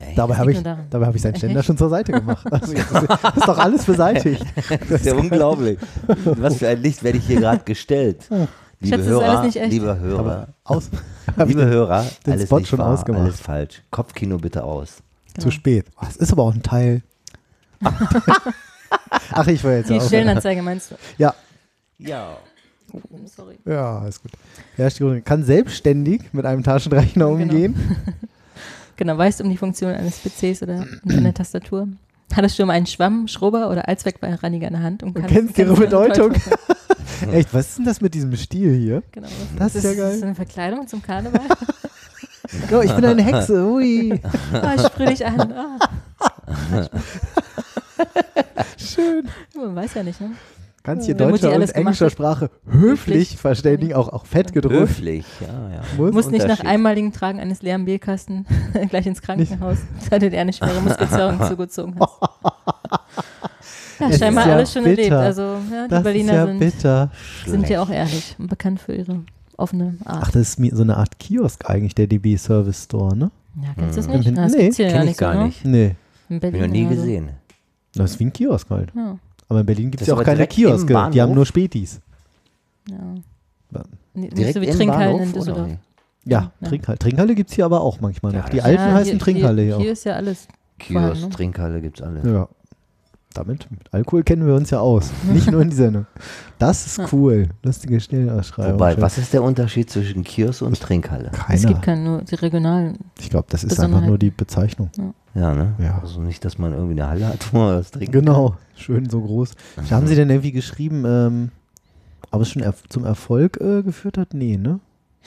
Ey, Dabei habe ich, nur daran. dabei hab ich seinen Ständer schon zur Seite gemacht. Also, ist, das ist doch alles beseitigt. das ist ja unglaublich. Was für ein Licht werde ich hier gerade gestellt. Liebe das ist alles Hörer, nicht echt. liebe Hörer, aus, liebe Hörer, den alles Spot nicht schon wahr, ausgemacht. alles falsch. Kopfkino bitte aus. zu spät. Oh, das ist aber auch ein Teil. Ach, ich war jetzt Die auch. Stellenanzeige meinst du? Ja, Ja. Sorry. ja, ist gut. Ja, Stefan kann selbstständig mit einem Taschenrechner Genau. umgehen. Genau, weißt du um die Funktion eines PCs oder einer Tastatur? Hattest du schon mal einen Schwamm, Schrubber oder Allzweckreiniger in der Hand? Und, kannst- kennst ihre Bedeutung. Echt, was ist denn das mit diesem Stil hier? Genau. Das ist ja geil. Ist das eine Verkleidung zum Karneval? Oh, ich bin eine Hexe. Ui. ah, ich sprühe dich an. Ah. Schön. Man weiß ja nicht, ne? Kannst hier Mutti deutscher alles und englischer hat. Sprache höflich Höflich. verständigen, auch, auch fett gedruckt. Höflich, ja, ja. Muss. Du musst nicht nach einmaligen Tragen eines leeren Bierkasten gleich ins Krankenhaus, hattet er eine schwere Muskelzerrung zugezogen hast. Ja, Es scheinbar ja alles schon bitter. erlebt. Also, ja, die Das Berliner ja sind, bitter. sind ja auch ehrlich und bekannt für ihre offene Art. Ach, das ist mir so eine Art Kiosk eigentlich, der DB Service Store, ne? ja, kennst du das Im nicht? Hin- Na, das nee, kenn ja ich nicht gar so, ne? nicht. Nee, In Hab ich Berlin noch nie gesehen. das ist wie ein Kiosk halt. Ja, Aber in Berlin gibt es ja auch keine Kioske. Die haben nur Spätis. ja. Nicht Direkt so wie im Trinkhallen Bahnhof, in Düsseldorf. oder? Ja, Ja. Trinkhalle. Trinkhalle gibt es hier aber auch manchmal noch. Ja, Die alten Ja, heißen Trinkhalle hier, Hier ist ja alles. Kiosk, ne? Trinkhalle gibt's alle. auch. Ja. Damit, mit Alkohol kennen wir uns ja aus. Nicht nur in die Sendung. Das ist cool. Lustige Stellenausschreibung. Wobei, was ist der Unterschied zwischen Kiosk und Trinkhalle? Es Keiner. gibt keine nur die regionalen. Ich glaube, das ist einfach nur die Bezeichnung. Ja, ne? Ja. Also nicht, dass man irgendwie eine Halle hat, wo man das trinkt. Genau, schön so groß. Haben Sie denn irgendwie geschrieben, ähm, aber es schon erf zum Erfolg äh, geführt hat? Nee, ne?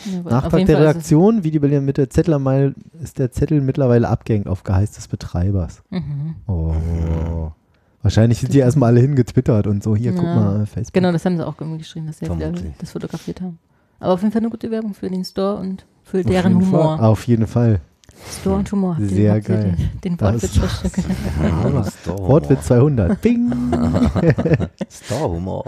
Ja, Nachtrag der Fall Redaktion, wie die Berliner Mitte Zettel mal, ist der Zettel mittlerweile abgehängt auf Geheiß des Betreibers. Mhm. Oh. Wahrscheinlich sind die erstmal alle hingetwittert und so, hier, guck Ja. mal, Facebook. Genau, das haben sie auch irgendwie geschrieben, dass sie das fotografiert haben. Aber auf jeden Fall eine gute Werbung für den Store und für Auf deren Humor. Fall. Auf jeden Fall. Store und Humor. Sehr ihr geil. Den, den Wortwitz. Store-Humor. Wortwitz 200. Bing. Store-Humor.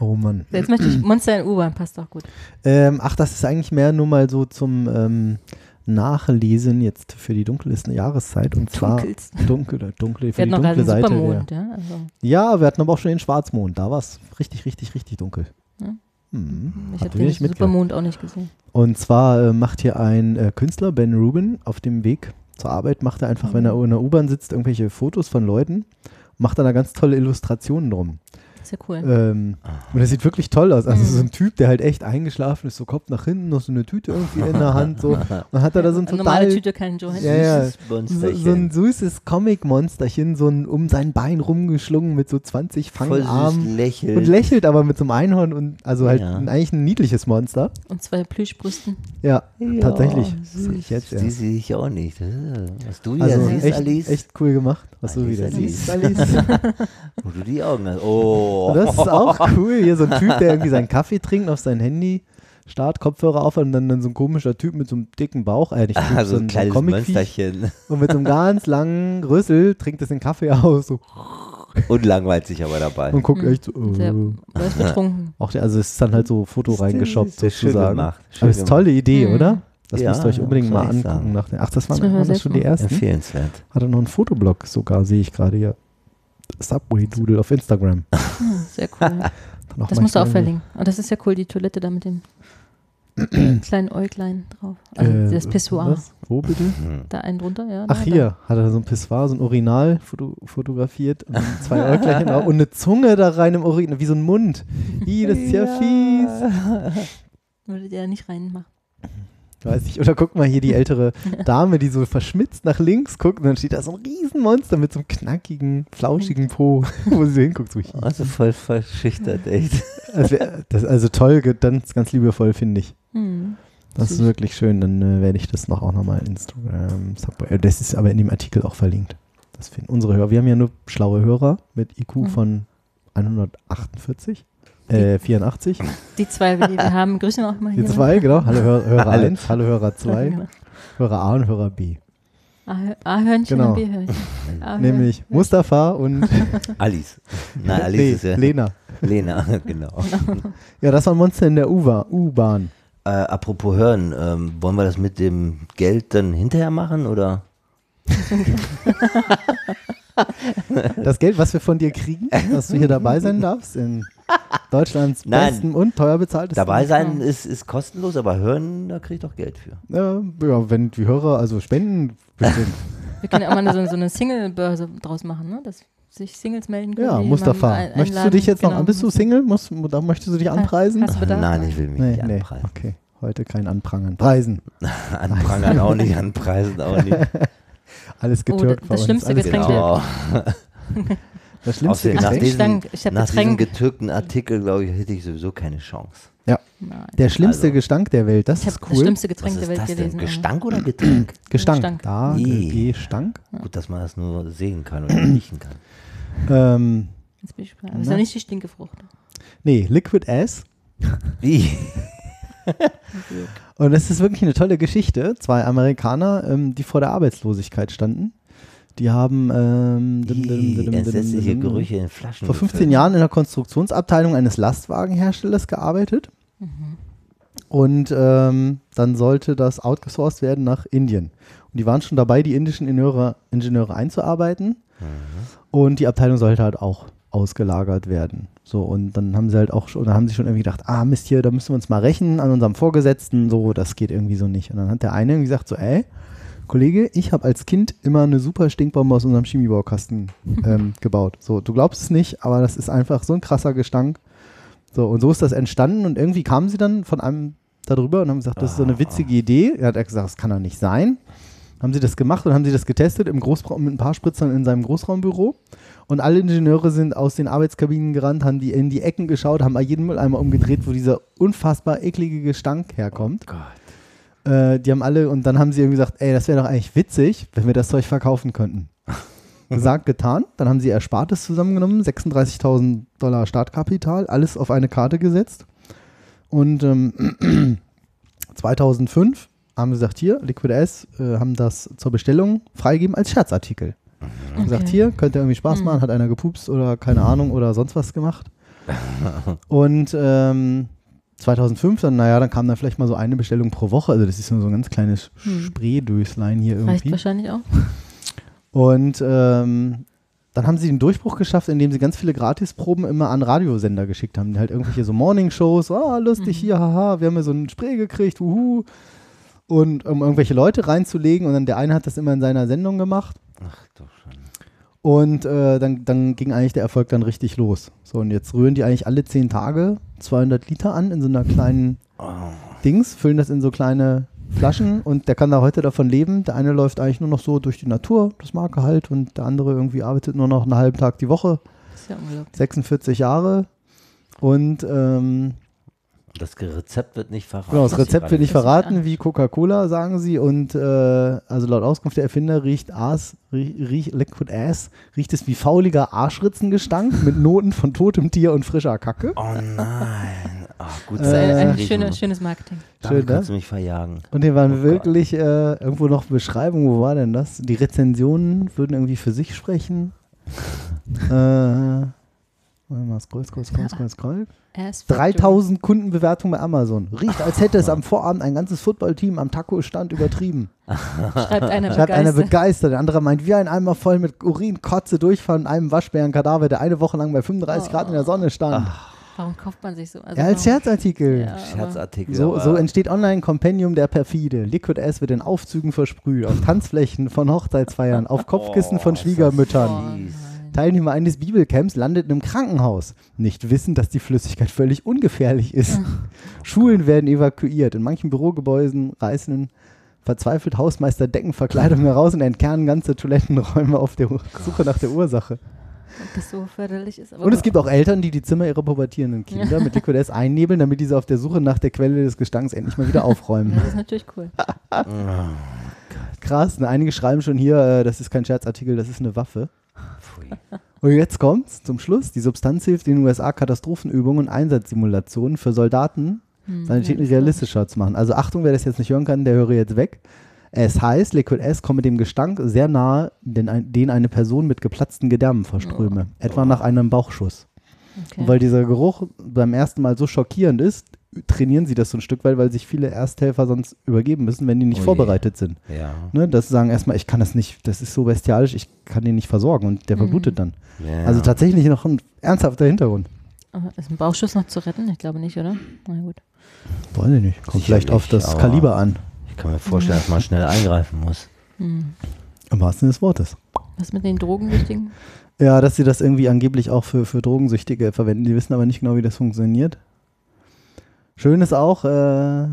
Oh Mann. Jetzt möchte ich Monster in U-Bahn, passt doch gut. Ähm, ach, das ist eigentlich mehr nur mal so zum ähm, Nachlesen jetzt für die dunkelste Jahreszeit. Und zwar Dunkelst. dunkel, dunkle, für Wir die hatten dunkle Seite. Supermond, Der. ja. Also, Ja, wir hatten aber auch schon den Schwarzmond. Da war es richtig, richtig, richtig dunkel. Ja. Hm, ich habe den mitgemacht. Supermond auch nicht gesehen. Und zwar äh, macht hier ein äh, Künstler, Ben Rubin, auf dem Weg zur Arbeit, macht er einfach, wenn er in der U-Bahn sitzt, irgendwelche Fotos von Leuten, macht dann da ganz tolle Illustrationen drum. Ist ja cool. Ähm, und das sieht wirklich toll aus. Also Mhm. so ein Typ, der halt echt eingeschlafen ist, so Kopf nach hinten, noch so eine Tüte irgendwie in der Hand, so. Und hat er da so ein Eine normale total Tüte, kein Joe Ja, ja. Süßes so, Monsterchen. so ein süßes Comic-Monsterchen, so ein um sein Bein rumgeschlungen mit so 20 Voll Fangarmen. lächelt. Und lächelt aber mit so einem Einhorn und also halt Ja. eigentlich ein niedliches Monster. Und zwei Plüschbrüsten. Ja, Ja, tatsächlich. süß. Sehe ich jetzt, ja. Die sehe ich auch nicht. Was du ja Also siehst, echt, Alice, echt cool gemacht, was du Alice, wieder Alice. siehst, Alice. wo du die Augen hast. Oh. Und das ist auch cool. Hier so ein Typ, der irgendwie seinen Kaffee trinkt auf sein Handy, Start, Kopfhörer auf und dann, dann so ein komischer Typ mit so einem dicken Bauch, äh, nicht Typ, Also so ein ein, so ein kleines Comic-Viech Monsterchen. und mit so einem ganz langen Rüssel trinkt es den Kaffee aus. So. Und langweilt sich aber dabei. und guckt Hm. echt so. Der, Äh. der ist betrunken. Auch der, also es ist dann halt so Foto reingeshoppt Sehr schön sozusagen. gemacht. Schön Aber es ist eine tolle Idee, Mhm. oder? Das Ja, müsst ihr euch unbedingt mal angucken. Nach den, ach, das waren, Das waren das schon die ersten? Empfehlenswert. Hat er noch einen Fotoblog sogar, sehe ich gerade hier. Subway Doodle auf Instagram. Hm, sehr cool. Das musst du auch verlinken. Und das ist ja cool, die Toilette da mit dem kleinen Äuglein drauf. Also Äh, das Pissoir. was? Wo bitte? Hm. Da einen drunter, ja. Ach da, hier, hat er so ein Pissoir, so ein Urinal foto fotografiert und zwei Äuglein drauf und eine Zunge da rein im Urinal, wie so ein Mund. Ih, das ist ja, fies. Da. Würdet ihr da nicht reinmachen. Weiß ich. Oder guck mal hier die ältere Dame, die so verschmitzt nach links guckt und dann steht da so ein Riesenmonster mit so einem knackigen, flauschigen Po, wo sie hinguckt. So, Also voll verschüchtert, echt. wär, das ist also toll, ganz, ganz liebevoll, finde ich. Hm. Das ist wirklich schön. Dann äh, werde ich das noch auch nochmal Instagram, Subway. äh, Das ist aber in dem Artikel auch verlinkt. Das finden unsere Hörer. Wir haben ja nur schlaue Hörer mit IQ Mhm. von 148, äh, 84. Die zwei, die wir haben, grüßen wir auch mal Die hier. zwei, genau. Hallo Hör, Hörer Alle. 1, hallo Hörer 2, Genau. Hörer A und Hörer B. A-Hörnchen Genau. und B-Hörnchen. Nämlich Mustafa und Alice. Nein, Alice nee, ist ja Lena. Lena, genau. Ja, das war ein Monster in der U-Bahn. Äh, apropos hören, ähm, wollen wir das mit dem Geld dann hinterher machen oder? Das Geld, was wir von dir kriegen, dass du hier dabei sein darfst, in Deutschlands Nein. besten und teuer bezahltesten. Dabei sein ist, ist kostenlos, aber hören, da krieg ich doch Geld für. Ja, ja, wenn die Hörer also spenden, bestimmt. Wir können ja auch mal so, so eine Single-Börse draus machen, ne? dass sich Singles melden können. Ja, Mustafa. ein- Möchtest du dich jetzt noch Genau. an? Bist du Single? Musst, da möchtest du dich anpreisen? Hast du Bedarf? Nein, ich will mich Nee, nicht nee. anpreisen. Okay, heute kein Anprangern. Preisen. Anprangern auch nicht, anpreisen auch nicht. Alles Oh, getürkt das bei uns. schlimmste Getränk. Genau. Das schlimmste Außerdem, nach Getränk. diesem-. Ich hab nach diesem getürkten Artikel, glaube ich, hätte ich sowieso keine Chance. Nein. Der schlimmste Also- Gestank der Welt. Das Ich ist das cool. schlimmste Was Getränk ist der Welt das denn? gelesen. Gestank oder Getränk? Gestank. Gestank. Da, Ih. Gestank. Gut, dass man das nur sehen kann oder riechen kann. Ähm, Jetzt bin ich gespannt. Aber ist ja nicht die Stinkefrucht. nee, Liquid Ass. Wie? Und das ist wirklich eine tolle Geschichte. Zwei Amerikaner, ähm, die vor der Arbeitslosigkeit standen. Die haben ähm, dim, dim, dim, Gerüche in Flaschen. vor 15 gefüllt. Jahren in der Konstruktionsabteilung eines Lastwagenherstellers gearbeitet. Und ähm, dann sollte das outgesourced werden nach Indien. Und die waren schon dabei, die indischen Ingenieure, Ingenieure einzuarbeiten. Und die Abteilung sollte halt auch ausgelagert werden. So, und dann haben sie halt auch schon, dann haben sie schon irgendwie gedacht, ah Mist hier, da müssen wir uns mal rächen an unserem Vorgesetzten, so, das geht irgendwie so nicht. Und dann hat der eine irgendwie gesagt, so, ey, Kollege, ich habe als Kind immer eine super Stinkbombe aus unserem Chemiebaukasten ähm, gebaut. So, du glaubst es nicht, aber das ist einfach so ein krasser Gestank. So, und so ist das entstanden und irgendwie kamen sie dann von einem darüber und haben gesagt, das ist so eine witzige Idee. Er hat gesagt, das kann doch nicht sein. Haben sie das gemacht und haben sie das getestet im Großraum mit ein paar Spritzern in seinem Großraumbüro. Und alle Ingenieure sind aus den Arbeitskabinen gerannt, haben die in die Ecken geschaut, haben jedem Mülleimer umgedreht, wo dieser unfassbar eklige Gestank herkommt. Gott. Äh, die haben alle, und dann haben sie irgendwie gesagt, ey, das wäre doch eigentlich witzig, wenn wir das Zeug verkaufen könnten. Gesagt, getan. Dann haben sie Erspartes zusammengenommen, 36.000 Dollar Startkapital, alles auf eine Karte gesetzt. Und ähm, 2005 haben sie gesagt, hier, Liquid S, äh, haben das zur Bestellung freigegeben als Scherzartikel. Haben Gesagt, Okay. hier, könnte irgendwie Spaß Mhm. machen, hat einer gepupst oder keine Ahnung oder sonst was gemacht. Und ähm, 2005, dann, naja, dann kam dann vielleicht mal so eine Bestellung pro Woche. Also das ist nur so ein ganz kleines Hm. Spreedöslein hier Reicht irgendwie. wahrscheinlich auch. Und ähm, dann haben sie den Durchbruch geschafft, indem sie ganz viele Gratisproben immer an Radiosender geschickt haben. Die halt irgendwelche so Morningshows, ah, lustig Mhm. hier, haha, wir haben ja so ein Spray gekriegt, uhu. Und um irgendwelche Leute reinzulegen. Und dann der eine hat das immer in seiner Sendung gemacht. Ach doch schon. Und äh, dann, dann ging eigentlich der Erfolg dann richtig los. So, und jetzt rühren die eigentlich alle zehn Tage 200 Liter an in so einer kleinen Oh. Dings, füllen das in so kleine Flaschen und der kann da heute davon leben. Der eine läuft eigentlich nur noch so durch die Natur, das mag er halt, und der andere irgendwie arbeitet nur noch einen halben Tag die Woche, Das ist ja unglaublich. 46 Jahre. Und ähm, Das Rezept wird nicht verraten. genau, das Rezept wird nicht verraten, wie Coca-Cola, sagen sie. Und äh, also laut Auskunft der Erfinder riecht Aas, riech, Liquid Ass, riecht es wie fauliger Arschritzengestank mit Noten von totem Tier und frischer Kacke. Oh nein. Ach, gut, Äh, Das ist ein, ein schöne, schönes Marketing. Damit Schön, ne? kannst du mich verjagen. Und hier waren Oh wirklich äh, irgendwo noch Beschreibungen, wo war denn das? Die Rezensionen würden irgendwie für sich sprechen. Äh, warte mal, scroll, scroll, scroll, scroll, scroll. Ass Factory. 3000 Kundenbewertungen bei Amazon. Riecht, als hätte es am Vorabend ein ganzes Footballteam am Taco-Stand übertrieben. Schreibt einer Schreibt einer begeistert. begeistert. Der andere meint, wie ein Eimer voll mit Urin, Kotze, Durchfall und einem Waschbärenkadaver, der eine Woche lang bei 35 Grad in der Sonne stand. Warum kauft man sich so? Also ja, als Scherzartikel. Ja, Scherzartikel. So, so entsteht online Kompendium der Perfide. Liquid S wird in Aufzügen versprüht, auf Tanzflächen von Hochzeitsfeiern, auf Kopfkissen von Oh, Schwiegermüttern. Teilnehmer eines Bibelcamps landeten im Krankenhaus, nicht wissend, dass die Flüssigkeit völlig ungefährlich ist. Schulen werden evakuiert. In manchen Bürogebäuden reißen verzweifelt Hausmeister Deckenverkleidung heraus und entkernen ganze Toilettenräume auf der Suche nach der Ursache. Ob das so förderlich ist. Und es gibt auch Eltern, die die Zimmer ihrer pubertierenden Kinder mit Liquid S einnebeln, damit diese auf der Suche nach der Quelle des Gestanks endlich mal wieder aufräumen. Ja, das ist natürlich cool. Krass, ne, einige schreiben schon hier, äh, das ist kein Scherzartikel, das ist eine Waffe. Und jetzt kommt's zum Schluss. Die Substanz hilft den USA Katastrophenübungen und Einsatzsimulationen für Soldaten Hm, Sanitäten ja, realistischer zu machen. Also Achtung, wer das jetzt nicht hören kann, der höre jetzt weg. Es heißt, Liquid S komme dem Gestank sehr nahe, den, ein, den eine Person mit geplatzten Gedärmen verströme. Etwa nach einem Bauchschuss. Okay. Und weil dieser Geruch beim ersten Mal so schockierend ist, trainieren sie das so ein Stück weit, weil sich viele Ersthelfer sonst übergeben müssen, wenn die nicht Oh je. vorbereitet sind. Ja. Ne, dass sie sagen erstmal, ich kann das nicht, das ist so bestialisch, ich kann den nicht versorgen und der Mhm. verblutet dann. ja. Also tatsächlich noch ein ernsthafter Hintergrund. Aber ist ein Bauchschuss noch zu retten? Ich glaube nicht, oder? Na gut. Weiß ich nicht. Kommt vielleicht auf das Kaliber an. Ich kann mir vorstellen, dass man schnell eingreifen muss. Hm. Im wahrsten Sinne des Wortes. Was mit den Drogensüchtigen? Ja, dass sie das irgendwie angeblich auch für, für Drogensüchtige verwenden. Die wissen aber nicht genau, wie das funktioniert. Schön ist auch, äh,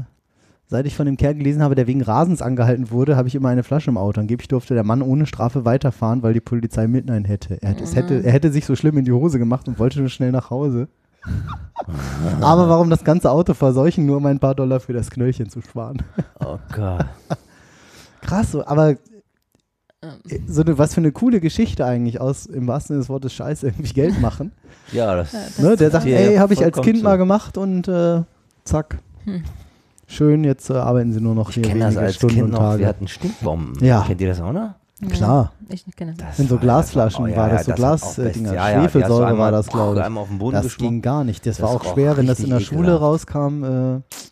seit ich von dem Kerl gelesen habe, der wegen Rasens angehalten wurde, habe ich immer eine Flasche im Auto. Angeblich durfte der Mann ohne Strafe weiterfahren, weil die Polizei Midnight hätte. Er hätte, es hätte. er hätte sich so schlimm in die Hose gemacht und wollte nur schnell nach Hause. aber warum das ganze Auto verseuchen, nur um ein paar Dollar für das Knöllchen zu sparen? Oh Gott. Krass, aber Ähm, so eine, was für eine coole Geschichte eigentlich aus, im wahrsten Sinne des Wortes, Scheiße, irgendwie Geld machen. Ja, das, Ja, das- Ne, der sagt, ey, habe ich als Kind so. mal gemacht und äh, zack. Hm. Schön, jetzt äh, arbeiten sie nur noch ich hier kenne das wenige als Stunden Kind und noch. Tage. Wir hatten Stinkbomben. Ja. Kennt ihr das auch noch? Klar. Ich kenne das. In so Glasflaschen oh war das, so Glasdinger. du Schwefelsäure war das, glaube ich. Einmal auf den Boden Das ging gar nicht. Das, Das war auch schwer, wenn das in der Schule ekelhaft. rauskam. Äh,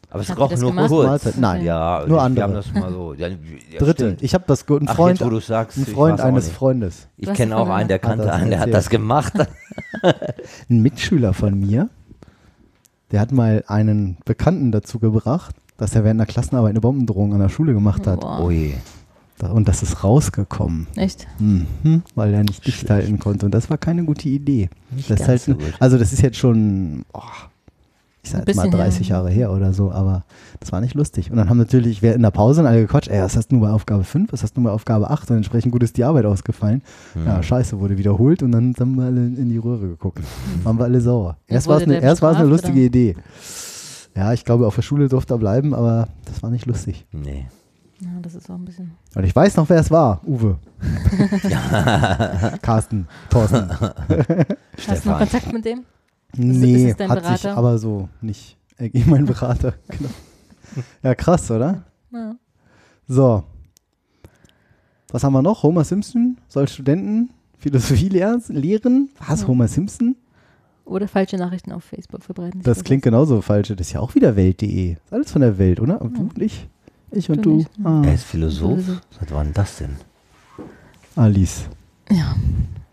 Aber es roch nur gemacht? kurz. Mahlzeit. Nein, Ja, nur ich, andere. Wir haben das mal so. Ja, ja, Dritte. stimmt. Ich habe das ein Ach, Freund, jetzt, wo du sagst, ein ich Freund eines. Freundes, Ich kenne auch einen, der kannte einen, der hat das gemacht. ein Mitschüler von mir, der hat mal einen Bekannten dazu gebracht, dass er während der Klassenarbeit eine Bombendrohung an der Schule gemacht hat. Boah. Da- Und das ist rausgekommen. Echt? Mhm, weil er nicht dicht halten konnte. Und das war keine gute Idee. Das halt. Also das ist jetzt schon, oh, ich sag jetzt mal bisschen 30 her. Jahre her oder so, aber das war nicht lustig. Und dann haben natürlich, wir in der Pause alle gequatscht, ey, was hast du nur bei Aufgabe 5, was hast du nur bei Aufgabe 8? Und entsprechend gut ist die Arbeit ausgefallen. Hm. Ja, scheiße, wurde wiederholt und dann haben wir alle in die Röhre geguckt. Waren wir alle sauer. Erst war es eine, erst eine lustige oder? Idee. Ja, ich glaube, auf der Schule durfte er bleiben, aber das war nicht lustig. Nee. Ja, das ist auch ein bisschen. Und ich weiß noch, wer es war. Uwe. Carsten. Thorsten. Hast du noch. Kontakt mit dem? Nee, ist dein hat sich Berater? aber so nicht ergeben, mein Berater. genau. Ja, krass, oder? Ja. So. Was haben wir noch? Homer Simpson soll Studenten Philosophie lehren? lehren? Was? Ja. Homer Simpson? Oder falsche Nachrichten auf Facebook verbreiten. sich Das klingt genauso falsch. Das ist ja auch wieder Welt.de. Ist alles von der Welt, oder? Und du und ich? Ich und Du du. Ah, Er ist Philosoph. Seit wann das denn? Alice. Ja.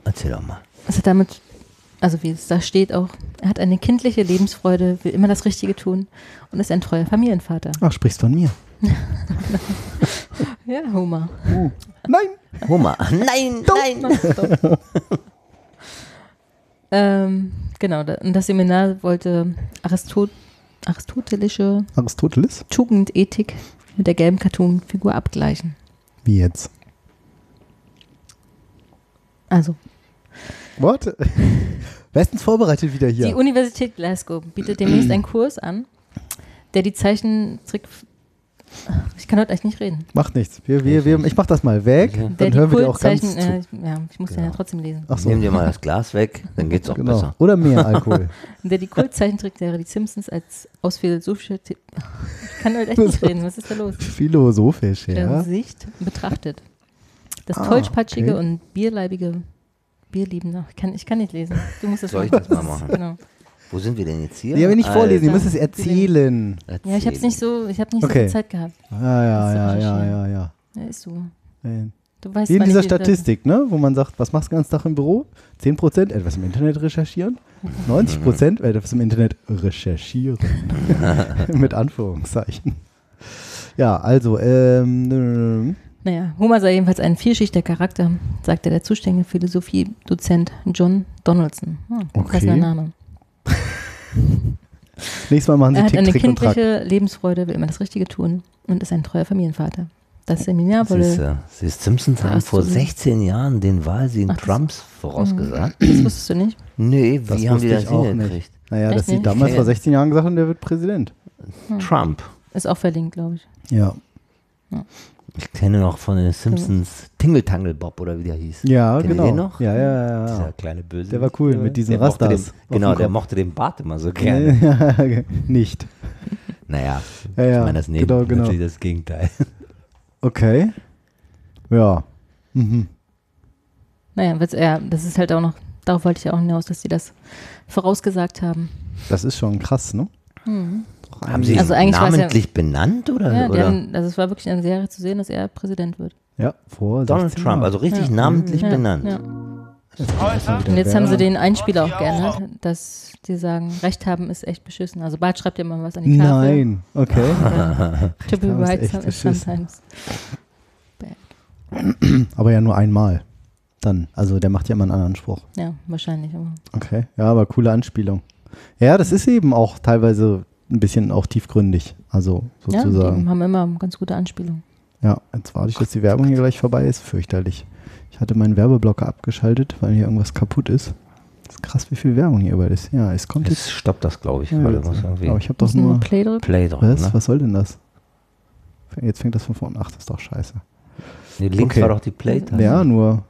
Erzähl doch mal. Es hat damit, also wie es da steht auch, er hat eine kindliche Lebensfreude, will immer das Richtige tun und ist ein treuer Familienvater. Ach, sprichst von mir. Ja, Homer. Nein! Hummer. Nein, nein. Ähm, genau, und das Seminar wollte Aristot aristotelische Aristoteles? Tugendethik mit der gelben Cartoon-Figur abgleichen. Wie jetzt? Also, What? Bestens vorbereitet wieder hier. die Universität Glasgow bietet demnächst einen Kurs an, der die Zeichentrick. Ich kann heute echt nicht reden. Macht nichts. Wir, wir, wir, ich mach das mal weg. Der Der Dann hören wir dir auch ganz. Äh, ja, ich muss den ja trotzdem lesen. Ach so. Nimm dir mal das Glas weg, dann geht's auch Genau. besser. Oder mehr Alkohol. Der die Kultzeichentrickserie Die Simpsons als aus philosophischer Ti- Ich kann heute echt nicht reden. Was ist da los? Philosophisch, ja. Sicht betrachtet. Das Ah, tollpatschige okay. und bierleibige Bierliebender. Ich kann, ich kann nicht lesen. Du musst das Soll ich das mal machen? Genau. Wo sind wir denn jetzt hier? Nee, aber nicht vorlesen, ihr müsst es erzählen. Ja, ich habe es nicht so, ich habe nicht Okay. so viel Zeit gehabt. Ja, ja, ja, ja, recherchieren. ja, ja. Ja, ist so. Du weißt Wie in dieser Statistik, ne? wo man sagt, was machst du den ganzen Tag im Büro? 10% etwas im Internet recherchieren, 90% etwas im Internet recherchieren. Mit Anführungszeichen. Ja, also, ähm, Naja, Homer sei jedenfalls ein vielschichtiger Charakter, sagte der zuständige Philosophiedozent John Donaldson. Hm, Okay. passender Name. nächstes Mal machen sie Er hat Tick, eine Trick kindliche Lebensfreude, will immer das Richtige tun und ist ein treuer Familienvater. Das Seminar Siehst wolle, du, siehst, Simpsons Ja, haben vor so- 16 Jahren den Wahlsieg das- Trumps vorausgesagt. das wusstest du nicht? Nee, Das wie haben die das auch hingekriegt? Naja, Echt dass sie nicht? damals Ja. vor 16 Jahren gesagt haben, der wird Präsident. Trump. Ist auch verlinkt, glaube ich. Ja. Ich kenne noch von den Simpsons Tingle Tangle Bob oder wie der hieß. Ja, Kennt ihr genau. den noch? Ja, ja, ja. Dieser kleine Böse. Der war cool, mit diesen der mochte Rastas Den, genau, der mochte den Bart immer so gerne. Nicht. Naja, Ja, ja, ich meine das neben genau, genau. natürlich das Gegenteil. Okay. Ja. Mhm. Naja, ja, das ist halt auch noch, darauf wollte ich ja auch hinaus, dass sie das vorausgesagt haben. Das ist schon krass, ne? Haben sie Also ihn eigentlich war's ja- namentlich benannt oder? Ja, oder? haben, also es war wirklich eine Serie zu sehen, dass er Präsident wird. Ja, vor Donald 16 Trump, Jahren. also richtig Ja. namentlich Ja, benannt. Und jetzt haben sie den Einspieler auch geändert, dass die sagen, Recht haben ist echt beschissen. Also Bart schreibt ja immer was an die Tafel. Nein, okay. Be haben ist sometimes. aber ja nur einmal. Dann, also der macht ja immer einen anderen Spruch. Ja, wahrscheinlich. Aber Okay, ja, aber coole Anspielung. Ja, das ist eben auch teilweise ein bisschen auch tiefgründig, also ja, sozusagen. die haben immer ganz gute Anspielungen. Ja, jetzt warte ich, dass die Werbung hier gleich vorbei ist. Fürchterlich. Ich hatte meinen Werbeblocker abgeschaltet, weil hier irgendwas kaputt ist. Das ist krass, wie viel Werbung hier überall ist. Ja, es kommt jetzt. Jetzt stoppt das, glaube ich. Ja, jetzt- irgendwie aber ich habe doch nur. Play drücken? Play drücken. Was? Ne? Was soll denn das? Jetzt fängt das von vorne. Ach, das ist doch scheiße. Nee, links Okay. war doch die Play-Taste. Ja, nur.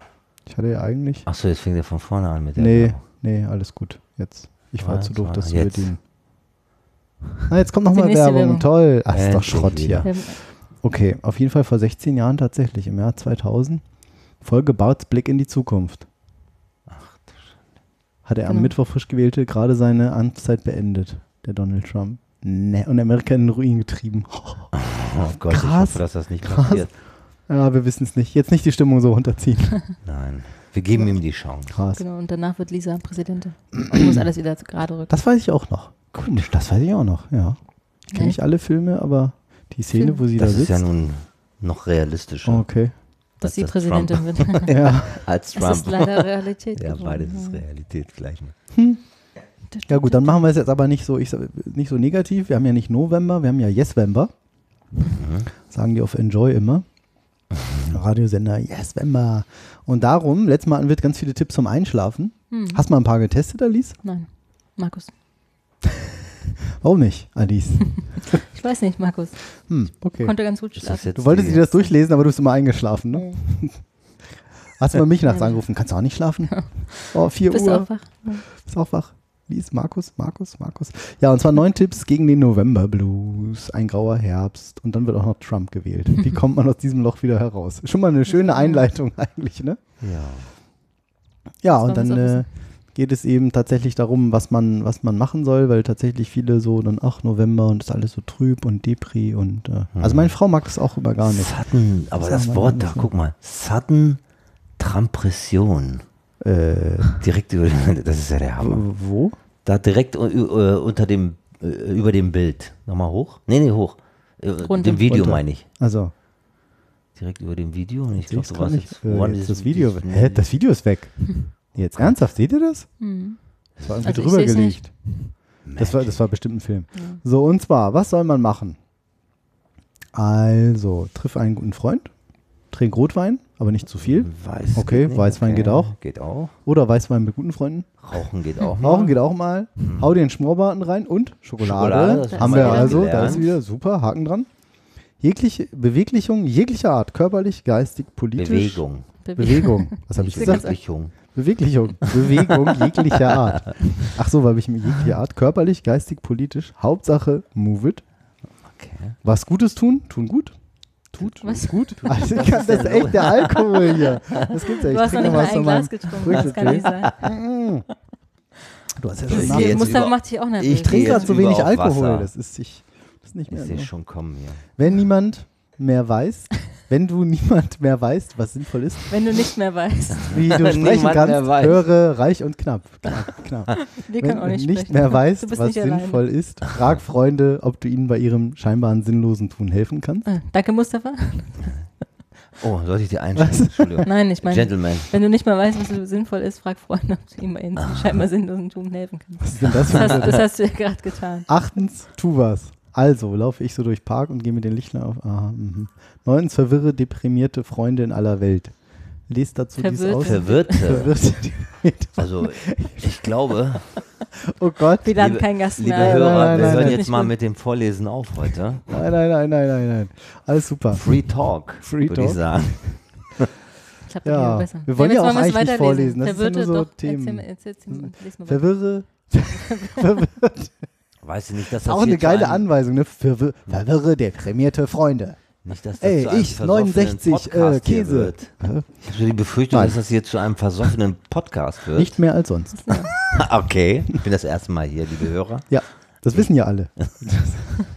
Ich hatte ja eigentlich. Achso, jetzt fängt er von vorne an mit der Nee, Werbung. nee, alles gut. Jetzt. Ich war zu doof, das zu jetzt. bedienen. Ah, jetzt kommt nochmal Werbung. Werbung. Toll. Ach, ist doch Schrott hier. Okay, auf jeden Fall vor 16 Jahren tatsächlich, im Jahr 2000. Folge Barts Blick in die Zukunft. Hat er am Genau. Mittwoch frisch gewählte gerade seine Amtszeit beendet, der Donald Trump. Ne, und Amerika in den Ruin getrieben. Oh Gott, ich Krass. hoffe, dass das nicht Krass. passiert. Ja, wir wissen es nicht. Jetzt nicht die Stimmung so runterziehen. Nein, wir geben ihm die Chance. Krass. genau, und danach wird Lisa Präsidentin. Und muss alles wieder gerade rücken. Das weiß ich auch noch. Komisch, das weiß ich auch noch, ja. Ich kenne nicht alle Filme, aber die Szene, Film. wo sie Das da ist sitzt. ja nun noch realistischer okay. dass sie das Präsidentin Trump. wird. Ja. als Das Trump. ist leider Realität. ja, geworden. beides ist Realität gleich mal. ja gut, dann machen wir es jetzt aber nicht so, ich, sag- nicht so negativ. Wir haben ja nicht November, wir haben ja Yesvember. Sagen die auf Enjoy immer. Radiosender Yesvember. Und darum, letztes Mal wird ganz viele Tipps zum Einschlafen. Hm. Hast du mal ein paar getestet, Alice? Nein, Markus. Warum nicht, Alice? Ich weiß nicht, Markus. Hm, okay. Konnte ganz gut schlafen. Du wolltest dir das durchlesen, aber du bist immer eingeschlafen, ne? Mhm. Hast du mal mich nachts angerufen? Kannst du auch nicht schlafen? Oh, 4 Bist Uhr. du auch wach? Ist auch wach. Wie ist Markus? Markus? Markus? Ja, und zwar neun Tipps gegen den November Blues. Ein grauer Herbst. Und dann wird auch noch Trump gewählt. Wie kommt man aus diesem Loch wieder heraus? Schon mal eine schöne Einleitung eigentlich, ne? Ja. Ja, und dann äh, geht es eben tatsächlich darum, was man, was man machen soll, weil tatsächlich viele so dann, ach, November und ist alles so trüb und Depri und äh, also meine Frau mag das auch über gar nicht. Sudden, aber Das das, Wort da, guck mal. Sudden Trampression. Äh, Direkt über das ist ja der Hammer. wo? Da direkt äh, unter dem, äh, über dem Bild. Nochmal hoch? Nee, nee, hoch. Runter. Dem Video Runter. meine ich. Also, Direkt über dem Video. Und ich sehe glaube, ich's du grad warst nicht. jetzt. Äh, woran jetzt ist- das Video. ist- Hä, das Video ist weg. Jetzt ernsthaft, seht ihr das? Hm. Das war irgendwie Also drüber gelegt. Das war, das war bestimmt ein Film. So, und zwar, was soll man machen? Also, triff einen guten Freund, trink Rotwein, aber nicht zu viel. Weiß Okay, nicht. Weißwein geht auch. Geht auch. Oder Weißwein mit guten Freunden. Rauchen geht auch. Rauchen geht auch mal. Hau dir einen Schmorbraten rein und Schokolade. Schokolade, das haben wir also, da gelernt. ist wieder super, Haken dran. Jegliche Beweglichung jeglicher Art, körperlich, geistig, politisch. Bewegung. Bewegung. Was habe ich gesagt? Beweglichung. Beweglichung. Bewegung jeglicher Art. Ach so, weil ich mir jeglicher Art, körperlich, geistig, politisch. Hauptsache, move it. Okay. Was Gutes tun, tun gut. Tut, Was? gut. Also, das ist echt der Alkohol hier. Das gibt's ja. Ich Du hast noch nicht mal was ein Glas getrunken. Das kann nicht sein. Du hast ja Ich schon jetzt Mustafa macht sich auch nervös. Ich trinke gerade über wenig Alkohol. Wasser. Das ist, ich, das ist nicht Ich mehr sehe so. schon kommen hier. Wenn niemand mehr weiß, wenn du niemand mehr weißt, was sinnvoll ist, Wenn du nicht mehr weißt. wie du sprechen mehr kannst, weiß. höre reich und knapp. knapp, knapp. Wir Wenn können auch du nicht nicht sprechen. mehr weißt, was alleine. sinnvoll ist, frag Freunde, ob du ihnen bei ihrem scheinbaren sinnlosen Tun helfen kannst. Ah, danke, Mustafa. Oh, sollte ich dir einschalten? Entschuldigung. Nein, ich meine, Gentleman. wenn du nicht mehr weißt, was so sinnvoll ist, frag Freunde, ob du ihm bei ihren Ah. scheinbar sinnlosen Tun helfen kannst. Was ist denn das für Das ein hast, das hast du ja gerade getan. Achtens, tu was. Also laufe ich so durch Park und gehe mit den Lichtern auf. Aha, mhm. Neuntens, verwirre deprimierte Freunde in aller Welt. Lest dazu Verwirrte. aus. Verwirrte. Verwirrte Also, ich glaube, Oh Gott. Wir laden Liebe- keinen Gast liebe mehr. ein. Hörer, nein, wir nein, hören nein. jetzt mal mit dem Vorlesen auf heute. Nein, nein, nein, nein, nein, nein. Alles super. Free Talk, Free würde ich Talk. sagen. Ich hab Ja, ja, besser. wir wollen jetzt ja auch eigentlich nicht weiterlesen. vorlesen. Das ist ja Verwirrte nur so doch. Themen. Erzähl, erzähl, erzähl. Verwirre. Verwirrt. Weißt du nicht, dass das Auch hier eine geile Anweisung, ne? Verwirre, verwirre deprimierte Freunde. Nicht, dass das Ey, zu einem ich, versoffenen 69, Podcast äh, hier Käse. Wird. Ich habe so die Befürchtung, Nein. dass das hier zu einem versoffenen Podcast wird. Nicht mehr als sonst. okay, ich bin das erste Mal hier, liebe Hörer. Ja, das wissen ja alle.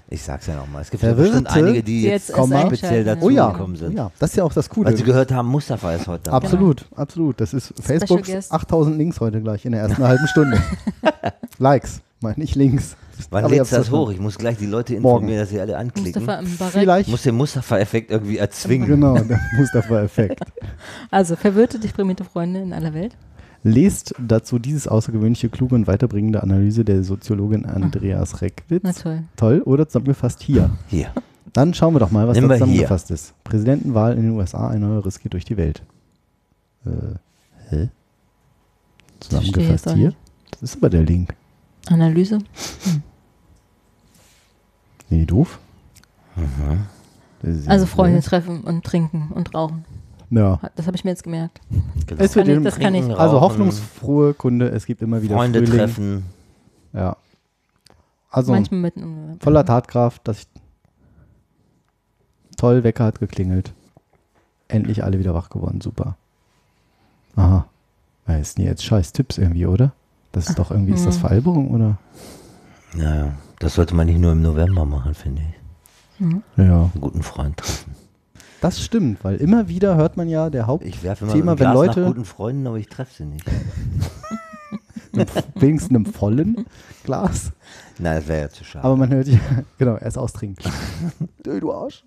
Ich sag's ja nochmal. Es gibt ja bestimmt einige, die jetzt, jetzt erst speziell dazu Oh ja, gekommen sind. ja, das ist ja auch das Coole. Weil sie gehört haben, Mustafa ist heute dabei. Absolut, absolut. Das ist Facebooks Guest. 8000 Links heute gleich in der ersten halben Stunde. Likes, meine ich Links. Wann lädst habt's das hoch? Ich muss gleich die Leute Morgen. informieren, dass sie alle anklicken. Vielleicht. muss den Mustafa-Effekt irgendwie erzwingen. Genau, der Mustafa-Effekt. Also, verwirrte, deprimierte Freunde in aller Welt. Lest dazu dieses außergewöhnliche, kluge und weiterbringende Analyse der Soziologin Andreas Reckwitz. Na toll. Toll, oder zusammengefasst hier. Hier. Dann schauen wir doch mal, was da hier. zusammengefasst ist. Präsidentenwahl in den USA, ein neueres geht durch die Welt. Äh, hä? Zusammengefasst hier? Das ist aber der Link. Analyse. Nee, doof. Das Also Freunde treffen und trinken und rauchen. Ja. Das habe ich mir jetzt gemerkt. Genau. Es wird kann ich- das kann ich. Also hoffnungsfrohe Kunde, es gibt immer wieder Freunde Frühling. treffen. Ja. Also Manchmal mit einem voller Tatkraft, dass ich toll, Wecker hat geklingelt. Endlich alle wieder wach geworden, super. Aha. Ist denn jetzt scheiß Tipps irgendwie, oder? Das ist doch irgendwie, ist das hm. Veralberung, oder? Naja, das sollte man nicht nur im November machen, finde ich. Ja. Einen guten Freund treffen. Das stimmt, weil immer wieder hört man ja, der Haupt, Ich werfe immer Thema, ein wenn Leute- nach guten Freunden, aber ich treffe sie nicht. wenigstens einem vollen Glas. Nein, das wäre ja zu schade. Aber man hört ja, genau, erst austrinken. Du Arsch.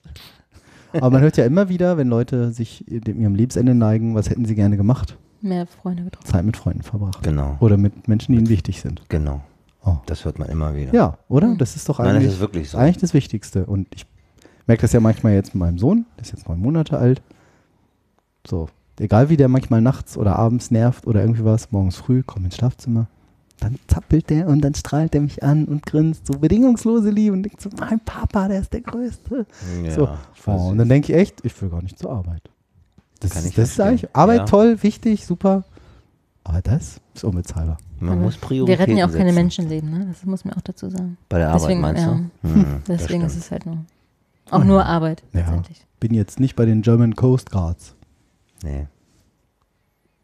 Aber man hört ja immer wieder, wenn Leute sich dem ihrem Lebensende neigen, was hätten sie gerne gemacht? Mehr Freunde getroffen. Zeit mit Freunden verbracht. genau, Oder mit Menschen, die ihnen wichtig sind. genau. Oh. Das hört man immer wieder. Ja, oder? Hm. Das ist doch Nein, das eigentlich, ist wirklich so. eigentlich das Wichtigste. Und ich merke das ja manchmal jetzt mit meinem Sohn, der ist jetzt neun Monate alt. So, egal wie der manchmal nachts oder abends nervt oder irgendwie was, morgens früh, komm ins Schlafzimmer. Dann zappelt der und dann strahlt er mich an und grinst so bedingungslose Liebe und denkt so, mein Papa, der ist der Größte. Ja, so. Oh, und dann denke ich echt, ich will gar nicht zur Arbeit. Das, Kann ist, ich das ist eigentlich Arbeit Ja. toll, wichtig, super. Aber das ist unbezahlbar. man Aber muss Prioritäten Wir retten ja auch keine setzen. Menschenleben, ne? Das muss man auch dazu sagen. Bei der Deswegen, Arbeit meinst ja. du? Hm, das Deswegen ist es halt nur. Auch nur Arbeit, Ja. letztendlich. Bin jetzt nicht bei den German Coast Guards. Nee.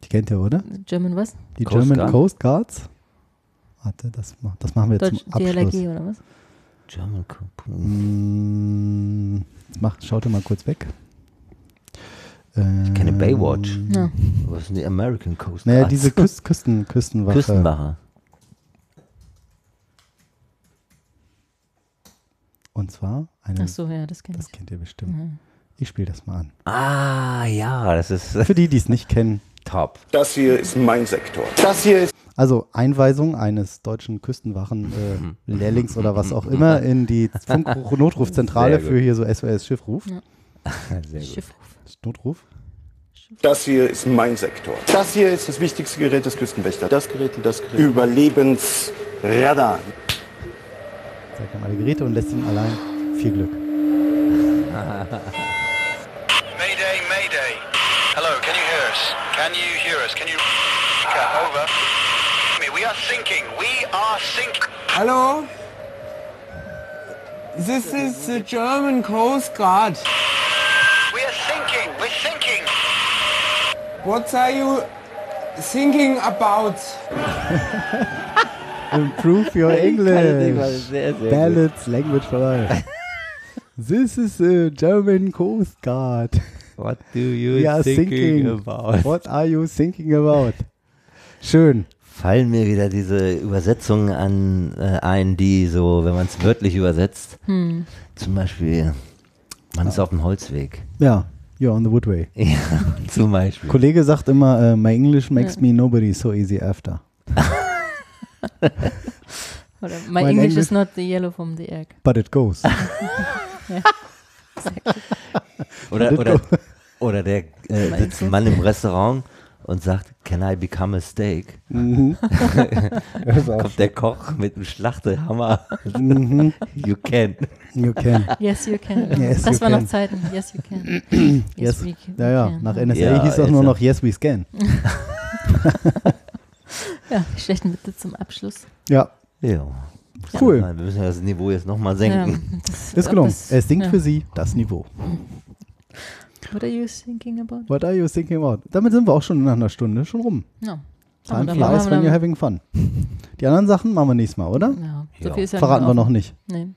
Die kennt ihr, oder? German was? Die Coast German Guard? Coast Guards. Warte, das, das machen wir jetzt Deutsch, zum Abschluss. DLRG oder was? German Co- Mm, mach, schaut mal kurz weg. Ich kenne Ähm, Baywatch. Ja. Was sind die American Coast Naja, Guards? diese Küst, Küsten, Küstenwache. Küstenwache. Und zwar eine. Ach so, ja, das kenne Das ich. kennt ihr bestimmt. Ja. Ich spiele das mal an. Ah, ja, das ist Für die, die es nicht kennen. top. Das hier ist mein Sektor. Das hier ist Also Einweisung eines deutschen Küstenwachen äh, Lehrlings oder was auch immer in die Funk-Notrufzentrale für hier so SOS-Schiffruf. Sehr gut. Schiffruf. Notruf. Das hier ist mein Sektor. Das hier ist das wichtigste Gerät des Küstenwächters. Das Gerät und das Gerät. Überlebensradar. Zeigt ihm alle Geräte und lässt ihn allein. Viel Glück. Mayday, Mayday. Hello, can you hear us? Can you hear us? Can you... Over. We are sinking. We are sinking. Hello? This is the German Coast Guard. What are you thinking about? Improve your English. sehr, sehr Ballads, language for life. This is a German Coast Guard. What do you We are thinking about? What are you thinking about? Schön. Fallen mir wieder diese Übersetzungen an äh, ein, die so, wenn man es wörtlich übersetzt, Hm. zum Beispiel, man ist auf dem Holzweg. Ja, you're on the woodway. Ja, zum Beispiel. Kollege sagt immer, äh, my English makes Ja. me nobody so easy after. Oder my Mein English Englisch- is not the yellow from the egg. But it goes. Oder, Let oder, go. oder der äh, sitzt ein Mann im Restaurant und sagt, can I become a steak? Mhm. Kommt der Koch mit einem Schlachtehammer. Mhm. You can. You can. Yes, you can. Yes, das you war can. noch Zeiten. Yes, you can. Yes. we, we Ja, ja. can. Nach NSA Ja, hieß das nur ja. noch Yes, we scan. Ja, die schlechten Witze zum Abschluss. Ja, Ja. Cool. Wir müssen ja das Niveau jetzt nochmal Ja, senken. das, ist gelungen. Es sinkt ja. für Sie das Niveau. What are you thinking about? What are you thinking about? Damit sind wir auch schon nach einer Stunde schon rum. Ja. Time flies when you're having fun. Die anderen Sachen machen wir nächstes Mal, oder? Ja, so Ja. viel ist ja Verraten wir noch nicht. Nee.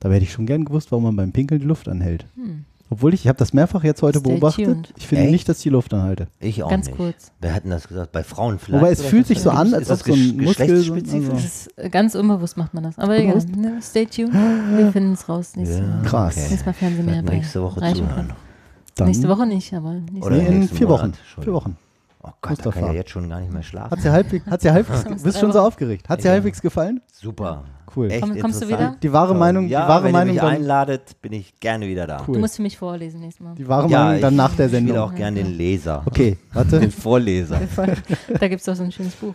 Da hätte ich schon gern gewusst, warum man beim Pinkeln die Luft anhält. Hm. Obwohl ich, ich habe das mehrfach jetzt heute Stay beobachtet. tuned. Ich finde Echt? nicht, dass ich die Luft anhalte. Ich auch Ganz nicht. kurz. Wer hat denn das gesagt? Bei Frauen vielleicht? Wobei es fühlt sich so an, als ob so ein Muskel. So, geschlechtsspezifisch? Das ist äh, ganz unbewusst macht man das. Aber egal. Ne? Stay tuned. Wir finden es raus. Nächstes Ja, Mal. Krass. okay. Nächstes Mal Fernsehen mehr nächste Woche zuhören. Knapp. Dann, Nächste Woche nicht, aber nächste Oder Woche. in vier Monat. Wochen. Vier Entschuldigung. Wochen. Oh Gott, da kann Mustafa. ich ja jetzt schon gar nicht mehr schlafen. Hat sie halbwegs, hat sie halbwegs, bist schon so aufgeregt. Hat sie Ja. halbwegs gefallen? Super. Cool. Echt Komm- kommst du wieder? Die wahre. Meinung, ja, die wahre wenn Meinung ihr mich dann, einladet, bin ich gerne wieder da. Du cool. musst für mich vorlesen nächstes Mal. Die wahre Ja, Meinung dann ich nach der spiele Sendung. auch gerne den Leser. Okay, warte. Den Vorleser. Da gibt es doch so ein schönes Buch.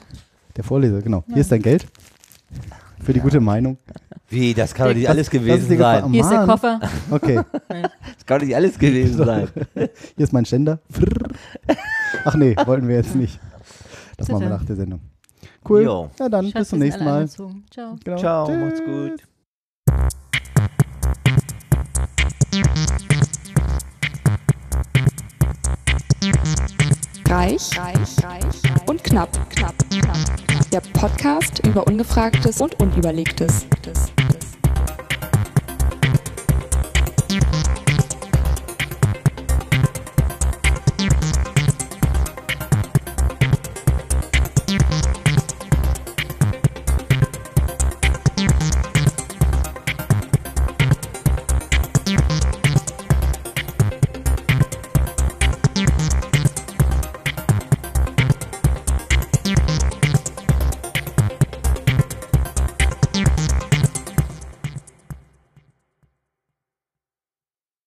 Der Vorleser, genau. Hier ist dein Geld. Für die gute Meinung. Wie, das kann doch nicht alles das ist gewesen sein. Hier ist der. Koffer. Okay, Das kann doch nicht alles gewesen sein. hier ist mein Ständer. Ach nee, wollten wir jetzt nicht. Das machen wir nach der Sendung. Cool. Jo. Ja, dann Schatz, bis zum nächsten Mal. angezogen. Ciao. Genau. Ciao, Tschüss. macht's gut. Reich, reich, reich und knapp, knapp, knapp. Der Podcast über Ungefragtes und Unüberlegtes.